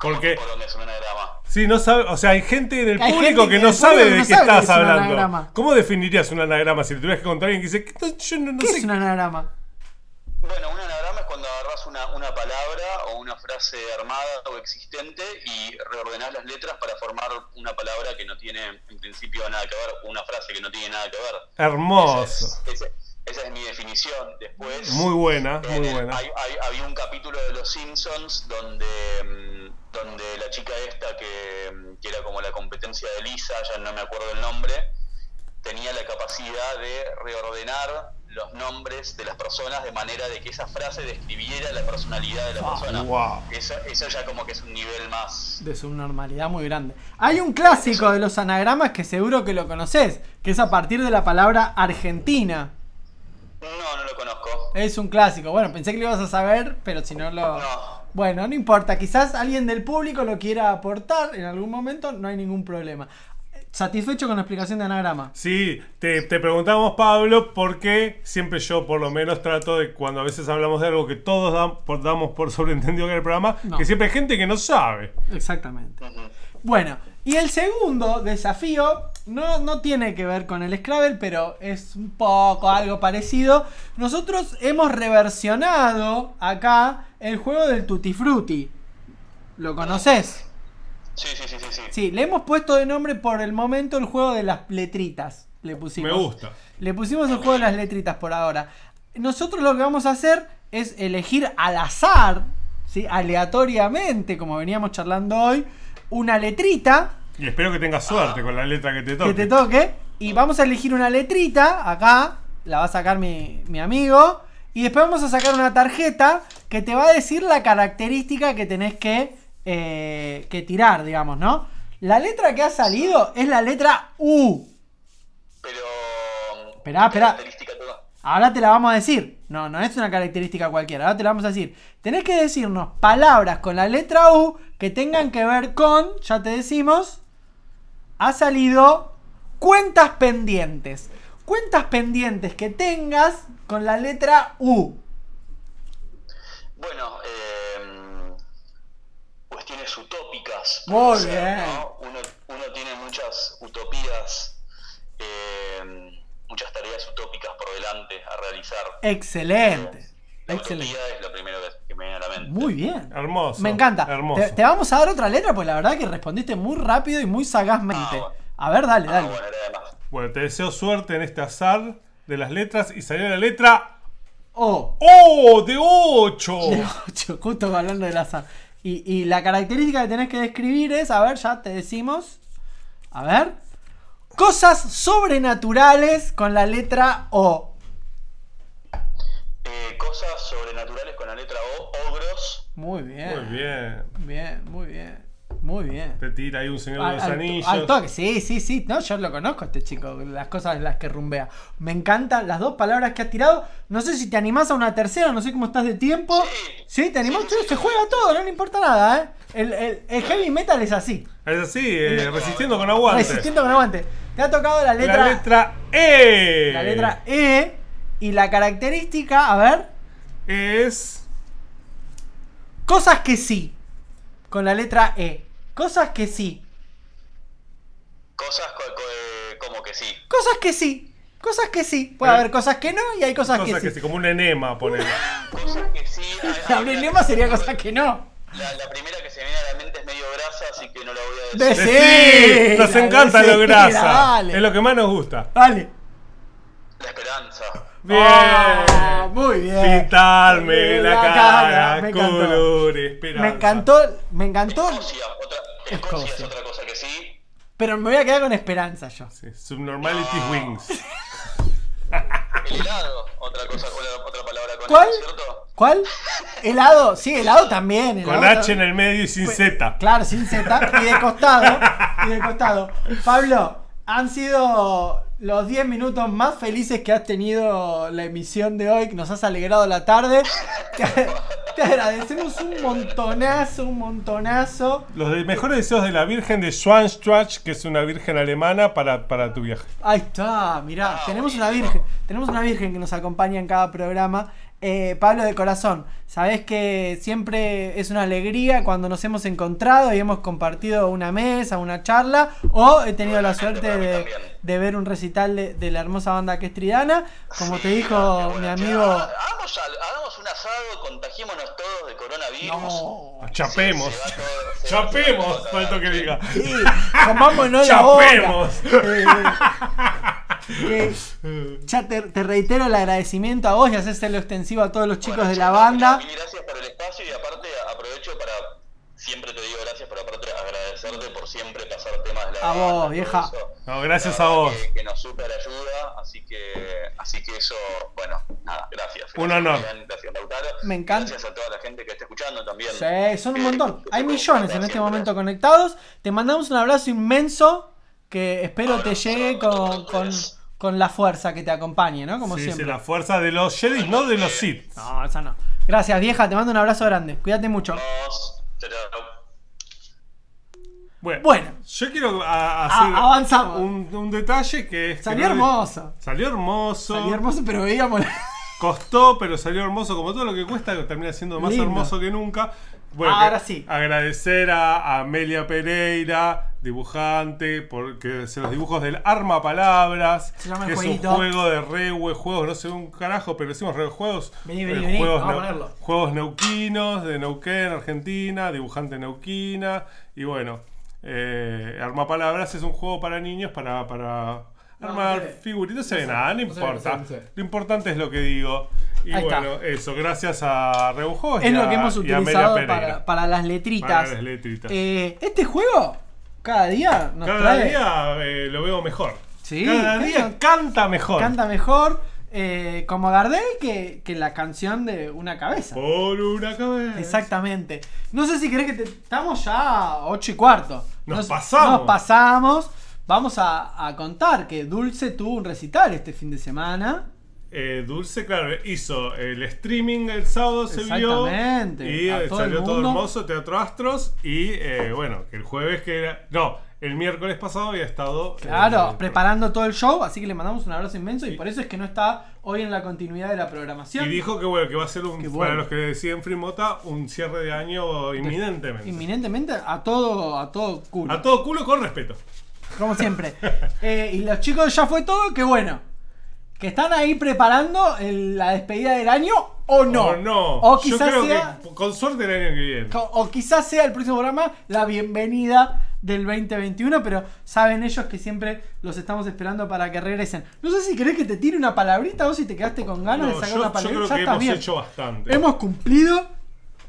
Porque ¿Por dónde es un anagrama? Sí, no sabe, o sea, hay gente en el Hay público que que no sabe de no qué sabe estás hablando. anagrama. ¿Cómo definirías un anagrama si le tuvieras que contar a alguien que dice, "¿Qué- no, yo no, no ¿Qué sé es un anagrama? Bueno, un anagrama es cuando agarras una, una palabra o una frase armada o existente y reordenás las letras para formar una palabra que no tiene en principio nada que ver, o una frase que no tiene nada que ver. Hermoso. Esa es, esa- esa es mi definición. Después, Muy buena, en muy el- buena. hay- hay- había un capítulo de Los Simpsons donde, mm, donde la chica esta que, que era como la competencia de Lisa, ya no me acuerdo el nombre, tenía la capacidad de reordenar los nombres de las personas de manera de que esa frase describiera la personalidad de la Ah, persona. wow. Eso, eso ya como que es un nivel más... De subnormalidad muy grande. Hay un clásico de los anagramas que seguro que lo conoces, que es a partir de la palabra Argentina. No, no lo conozco. Es un clásico. Bueno, pensé que lo ibas a saber, pero si no lo... No. Bueno, no importa. Quizás alguien del público lo quiera aportar en algún momento, no hay ningún problema. ¿Satisfecho con la explicación de anagrama? Sí, te, te preguntamos, Pablo, porque siempre yo, por lo menos, trato de cuando a veces hablamos de algo que todos dan- por- damos por sobreentendido que en el programa, No. que siempre hay gente que no sabe. Exactamente. Bueno, y el segundo desafío no, no tiene que ver con el Scrabble, pero es un poco algo parecido. Nosotros hemos reversionado acá el juego del Tutti Frutti. ¿Lo conoces? Sí, sí, sí, sí, sí. Sí, le hemos puesto de nombre por el momento el juego de las letritas. Le pusimos. Me gusta. Le pusimos el juego de las letritas por ahora. Nosotros lo que vamos a hacer es elegir al azar, ¿sí? aleatoriamente, como veníamos charlando hoy, una letrita Y espero que tengas suerte con la letra que te toque. que te toque. Y vamos a elegir una letrita acá, la va a sacar mi, mi amigo. Y después vamos a sacar una tarjeta que te va a decir la característica que tenés que, eh, que tirar, digamos, ¿no? La letra que ha salido es la letra U. Pero... Esperá, esperá. Ahora te la vamos a decir. No, no es una característica cualquiera. Ahora te la vamos a decir. Tenés que decirnos palabras con la letra U que tengan que ver con, ya te decimos, ha salido cuentas pendientes. Cuentas pendientes que tengas con la letra U. Bueno, eh, cuestiones utópicas. Muy ser, bien. ¿no? Uno, uno tiene muchas utopías, eh, muchas tareas utópicas por delante a realizar. Excelente. La Excelente. utopía es lo primero que, que me viene a la mente. Muy bien. Hermoso. Me encanta. Hermoso. Te, te vamos a dar otra letra, pues la verdad que respondiste muy rápido y muy sagazmente. Ah, bueno. A ver, dale, Ah, dale. Bueno, te deseo suerte en este azar de las letras y salió la letra O. O de 8. De ocho, justo hablando del azar. Y, y la característica que tenés que describir es, a ver, ya te decimos. A ver. Cosas sobrenaturales con la letra O. Eh, cosas sobrenaturales con la letra O, ogros. Muy bien. Muy bien. Bien, muy bien. Muy bien. Te tira ahí un señor de los al- anillos. al toque, sí, sí, sí. No, yo lo conozco a este chico, las cosas en las que rumbea. Me encantan las dos palabras que has tirado. No sé si te animás a una tercera, no sé cómo estás de tiempo. Sí. ¿Sí? ¿Te animás? Sí, Sí, sí, se juega todo, no le importa nada, ¿eh? El, el- el heavy metal es así. Es así, eh, resistiendo con aguante. Resistiendo con aguante. Te ha tocado la letra, La letra E. la letra E y la característica, a ver, es. cosas que sí. Con la letra E. Cosas que sí. Cosas co- co- eh, como que sí. Cosas que sí. Cosas que sí. Puede Eh, haber cosas que no y hay cosas, Cosa que, que sí. sí, como un enema, poner. *laughs* Cosas que sí. *laughs* una- problema sería cosas que no. La, la primera que se me viene a la mente es medio grasa, así que no la voy a De- decir. Sí, Nos encanta lo grasa. dale. Es lo que más nos gusta. Dale. La esperanza. Bien. Ah, muy bien. Pintarme la, La cara, cara, me encantó. color, esperanza. Me encantó, me encantó, Escocia, otra, Escocia es Escocia. otra cosa que sí. pero me voy a quedar con esperanza yo. Sí, Subnormality No. Wings. *laughs* El helado, otra cosa, otra, palabra con ¿Cuál? ¿cierto? ¿Cuál? Helado, sí, helado también. helado Con H también. en el medio y sin Z. Claro, sin Z. Y de costado. Y de costado. Pablo, han sido los 10 minutos más felices que has tenido la emisión de hoy, que nos has alegrado la tarde. *laughs* Te, te agradecemos un montonazo, un montonazo. Los de- mejores deseos de la Virgen de Schwanstrach, que es una virgen alemana, para, para tu viaje. Ahí está, mirá, tenemos una virgen, tenemos una virgen que nos acompaña en cada programa. Eh, Pablo de corazón, sabes que siempre es una alegría cuando nos hemos encontrado y hemos compartido una mesa, una charla, o he tenido la suerte de, de ver un recital de, de la hermosa banda que es Tridana. Como te Sí, dijo qué mi buena. amigo. Haga- Hagamos, hagamos un asado, contagiémonos todos de coronavirus. No. Chapemos. Todo- Chapemos, falta que diga. Sí, comámonos la. Chapemos. Eh, que ya te, te reitero el agradecimiento a vos y hacérselo extensivo a todos los chicos Bueno, de la banda. Mil gracias por el espacio y aparte aprovecho para. Siempre te digo gracias, pero aparte agradecerte por siempre pasar temas de la A vos, vieja. No, gracias La a vos. Que, que nos super ayuda, así que, así que eso, bueno, nada, gracias. Un Gracias, honor. Gracias, Lautaro. Me encanta. Gracias a toda la gente que está escuchando también. Sí, son un montón. Hay millones en este momento conectados. Te mandamos un abrazo inmenso que espero te llegue con, con, con la fuerza que te acompañe, ¿no? Como Sí, sí, siempre. la fuerza de los Jedi, no de los Sith. No, esa no. Gracias, vieja. Te mando un abrazo grande. Cuídate mucho. Bueno, Bueno. yo quiero a- hacer avanzamos. Un, un detalle que es que Salió no- hermoso. Salió hermoso. Salió hermoso, pero veíamos. Costó, pero salió hermoso. Como todo lo que cuesta, termina siendo más Lindo. hermoso que nunca. Bueno, Ahora sí. Agradecer a, Amelia Pereira, dibujante, porque hace los dibujos del Arma Palabras, Se llama el que es un jueguito. juego de rewe, juegos, no sé un carajo, pero decimos re juegos. Vení, vení, eh, vení, juegos, vamos a ponerlo. juegos neuquinos de Neuquén, Argentina, dibujante neuquina. Y bueno, eh, Arma Palabras es un juego para niños para, para armar no se ve. figuritas. Se ve No se nada, no importa. no. Lo importante es lo que digo. Y Ahí está. bueno, eso, gracias a Rebujuegos Es y lo a- que hemos utilizado para, para las letritas. Para las letritas. Eh, este juego, cada día nos Cada trae. día eh, lo veo mejor. Sí, Cada día canta mejor. Canta mejor. eh, como Gardel que, que la canción de Una Cabeza. Por una cabeza. Exactamente. No sé si querés que te. Estamos ya a 8 y cuarto. Nos pasamos. Nos pasamos. Vamos a, a contar que Dulce tuvo un recital este fin de semana. Eh, Dulce, claro, hizo el streaming el sábado, se vio. Exactamente. Y eh, todo salió todo hermoso, Teatro Astros. Y eh, bueno, que el jueves que era. No, el miércoles pasado había estado. Claro, eh, preparando todo el show, así que le mandamos un abrazo inmenso y por eso es que no está hoy en la continuidad de la programación. Y dijo que bueno, que va a ser un, para los que deciden Frimota, un cierre de año inminentemente. Inminentemente a todo, a todo culo. A todo culo con respeto. Como siempre. Eh, y los chicos ya fue todo, que bueno. Que están ahí preparando el- la despedida del año o no. O no. O Yo quizás creo sea. que con suerte el año que viene. co- O quizás sea el próximo programa la bienvenida del 2021, pero saben ellos que siempre los estamos esperando para que regresen. No sé si querés que te tire una palabrita o si te quedaste con ganas No, de sacar yo, una yo palabrita. creo Ya que está hemos bien. hecho bastante. Hemos cumplido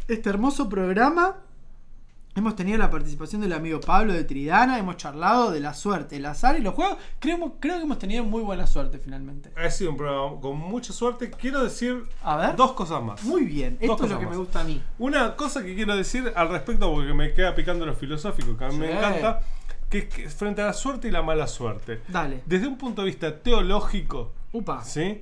este hermoso programa Hemos tenido la participación del amigo Pablo de Tridana, hemos charlado de la suerte, el azar y los juegos. Creo, creo que hemos tenido muy buena suerte finalmente. Ha sido un programa con mucha suerte. Quiero decir A ver. dos cosas más. Muy bien, Dos esto es lo que más. me gusta a mí. Una cosa que quiero decir al respecto, porque me queda picando lo filosófico, que a mí me encanta, que es que frente a la suerte y la mala suerte. Dale. Desde un punto de vista teológico, Upa. ¿sí?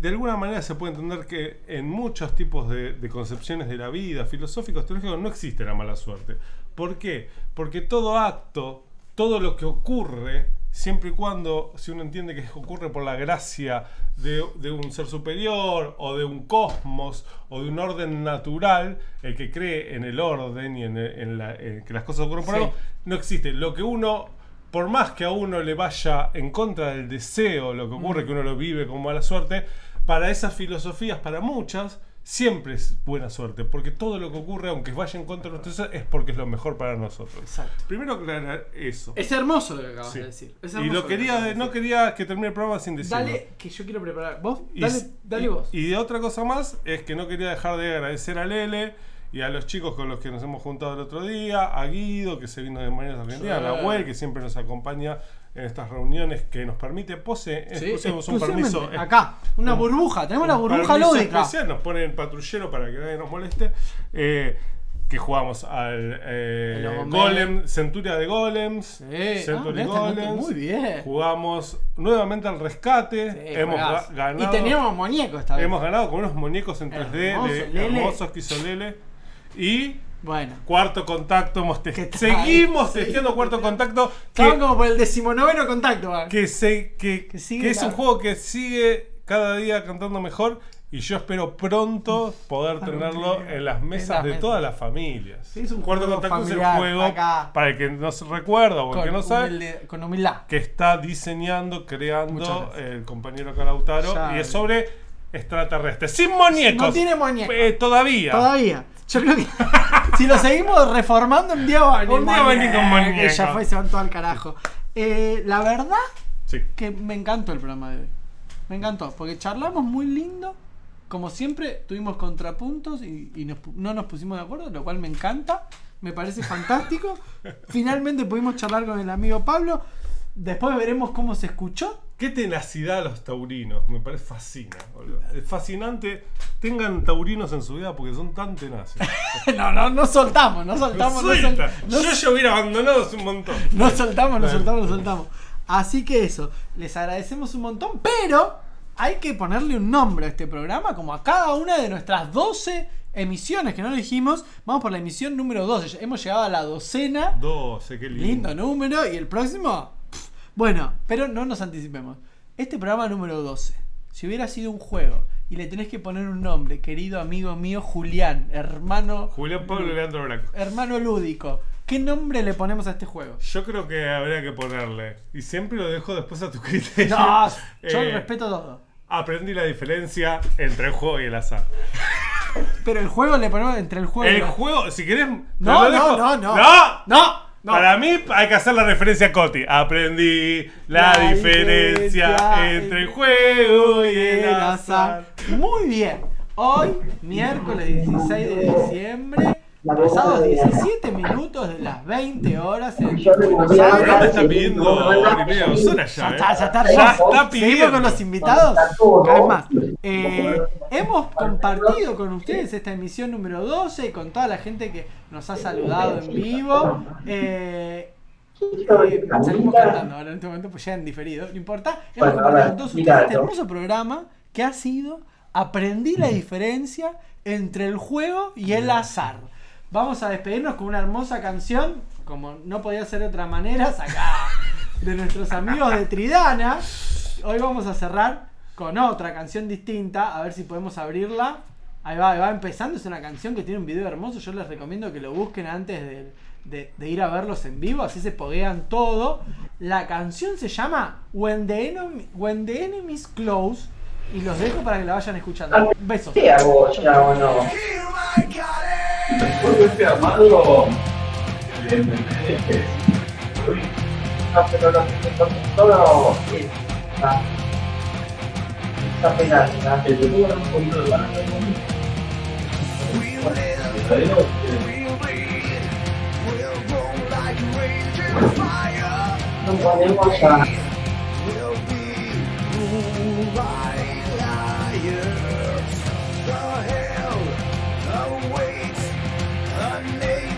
De alguna manera se puede entender que en muchos tipos de, de concepciones de la vida, filosóficos, teológicos, no existe la mala suerte. ¿Por qué? Porque todo acto, todo lo que ocurre, siempre y cuando, si uno entiende que ocurre por la gracia de, de un ser superior o de un cosmos o de un orden natural, el que cree en el orden y en, en la- en que las cosas ocurren por Sí. algo, no existe. Lo que uno, por más que a uno le vaya en contra del deseo, lo que ocurre, que uno lo vive con mala suerte, para esas filosofías, para muchas, siempre es buena suerte, porque todo lo que ocurre, aunque vaya en contra de deseo, es porque es lo mejor para nosotros. Exacto. Primero aclarar eso. Es hermoso lo que acabas Sí. de decir. Es Y lo que quería, de- de no quería que termine el programa sin decirlo. Dale, que yo quiero preparar. Vos, Y, dale, dale y- vos. y de otra cosa más es que no quería dejar de agradecer a Lele y a los chicos con los que nos hemos juntado el otro día, a Guido que se vino de Mañana Argentina, a Sí. Nahuel que siempre nos acompaña en estas reuniones que nos permite pose, Sí, un permiso Acá, una un- burbuja. Tenemos la burbuja lúdica. especial, nos ponen patrullero para que nadie nos moleste. eh, que jugamos al eh. Golem, Centuria de Golems, Sí. Century Ah, mirá, Golems. muy bien. Jugamos nuevamente al rescate. Sí, hemos ga- ganado. Y teníamos muñecos esta vez. Hemos ganado con unos muñecos en 3D Hermoso, de Lele. hermosos que hizo Lele. Y Bueno. cuarto contacto, hemos seguimos Sí. testeando cuarto contacto. Que, como por el decimonoveno contacto. que, se, que, Que sigue que es la- un juego que sigue cada día cantando mejor. Y yo espero pronto poder tenerlo en las en mesas las de mesas. todas las familias. Sí, es un cuarto juego contacto es el familiar, juego, acá. para el que no se recuerda o el que no sabe, humilde- con humildad. que está diseñando, creando el compañero Calautaro. Ya. y es sobre extraterrestres. Sin muñecos. No tiene muñecos. Eh, todavía. Todavía. Yo creo que *laughs* si lo seguimos reformando, un día va a venir. Un día va a venir con muñeco, Ya fue, se van todo al carajo. Eh, la verdad Sí. que me encantó el programa de hoy. Me encantó, porque charlamos muy lindo. Como siempre, tuvimos contrapuntos y, y nos pu- no nos pusimos de acuerdo, lo cual me encanta. Me parece fantástico. *laughs* Finalmente pudimos charlar con el amigo Pablo. Después veremos cómo se escuchó. Qué tenacidad los taurinos, me parece fascina. boludo. Es fascinante. Tengan taurinos en su vida porque son tan tenaces. *laughs* No, no, no soltamos, no soltamos, no, sol- no Yo ya hubiera abandonado un montón. Nos soltamos, Bueno. soltamos, nos soltamos. Así que eso, les agradecemos un montón, pero hay que ponerle un nombre a este programa, como a cada una de nuestras 12 emisiones que no lo dijimos. Vamos por la emisión número 12. Hemos llegado a la docena. 12, qué lindo. Lindo número. Y el próximo. Bueno, pero no nos anticipemos. Este programa número 12, si hubiera sido un juego y le tenés que poner un nombre, querido amigo mío Julián, hermano, Julián Pablo Leandro Blanco. hermano lúdico, ¿qué nombre le ponemos a este juego? Yo creo que habría que ponerle. Y siempre lo dejo después a tu *laughs* criterio. No, yo Eh, respeto todo. Aprendí la diferencia entre el juego y el azar. Pero el juego le ponemos entre el juego. y El juego, si querés. No, no, no. ¡No! No, no. Para mí hay que hacer la referencia a Coti. Aprendí la, La diferencia diferencia entre el juego y el el azar. Muy bien. Hoy, miércoles 16 de diciembre, pasados 17 minutos de las 20 horas en Buenos Aires. está pidiendo ya. Ya ¿eh? está, ya está, Ya está Seguimos pidiendo. con los invitados. Eh, hemos compartido con ustedes esta emisión número 12 y con toda la gente que nos ha saludado en vivo. Eh, eh, salimos cantando ahora en este momento, pues ya en diferido, no importa. Hemos Bueno, compartido con todos ustedes este hermoso programa que ha sido Aprendí la diferencia entre el juego y el azar. Vamos a despedirnos con una hermosa canción, como no podía ser de otra manera, sacada de nuestros amigos de Tridana. Hoy vamos a cerrar con otra canción distinta, a ver si podemos abrirla. Ahí va, ahí va empezando, es una canción que tiene un video hermoso, yo les recomiendo que lo busquen antes de, de- de ir a verlos en vivo, así se poguean todo. La canción se llama When the, Enemy, When the Enemy's Close y los dejo para que la vayan escuchando. Besos. ¿Qué hago ya o no? Después de este armado, eh, No, pero lo que todo está, está penal, ¿verdad? el YouTube era un poquito de ganas de Bueno, Adiós. No podemos a... The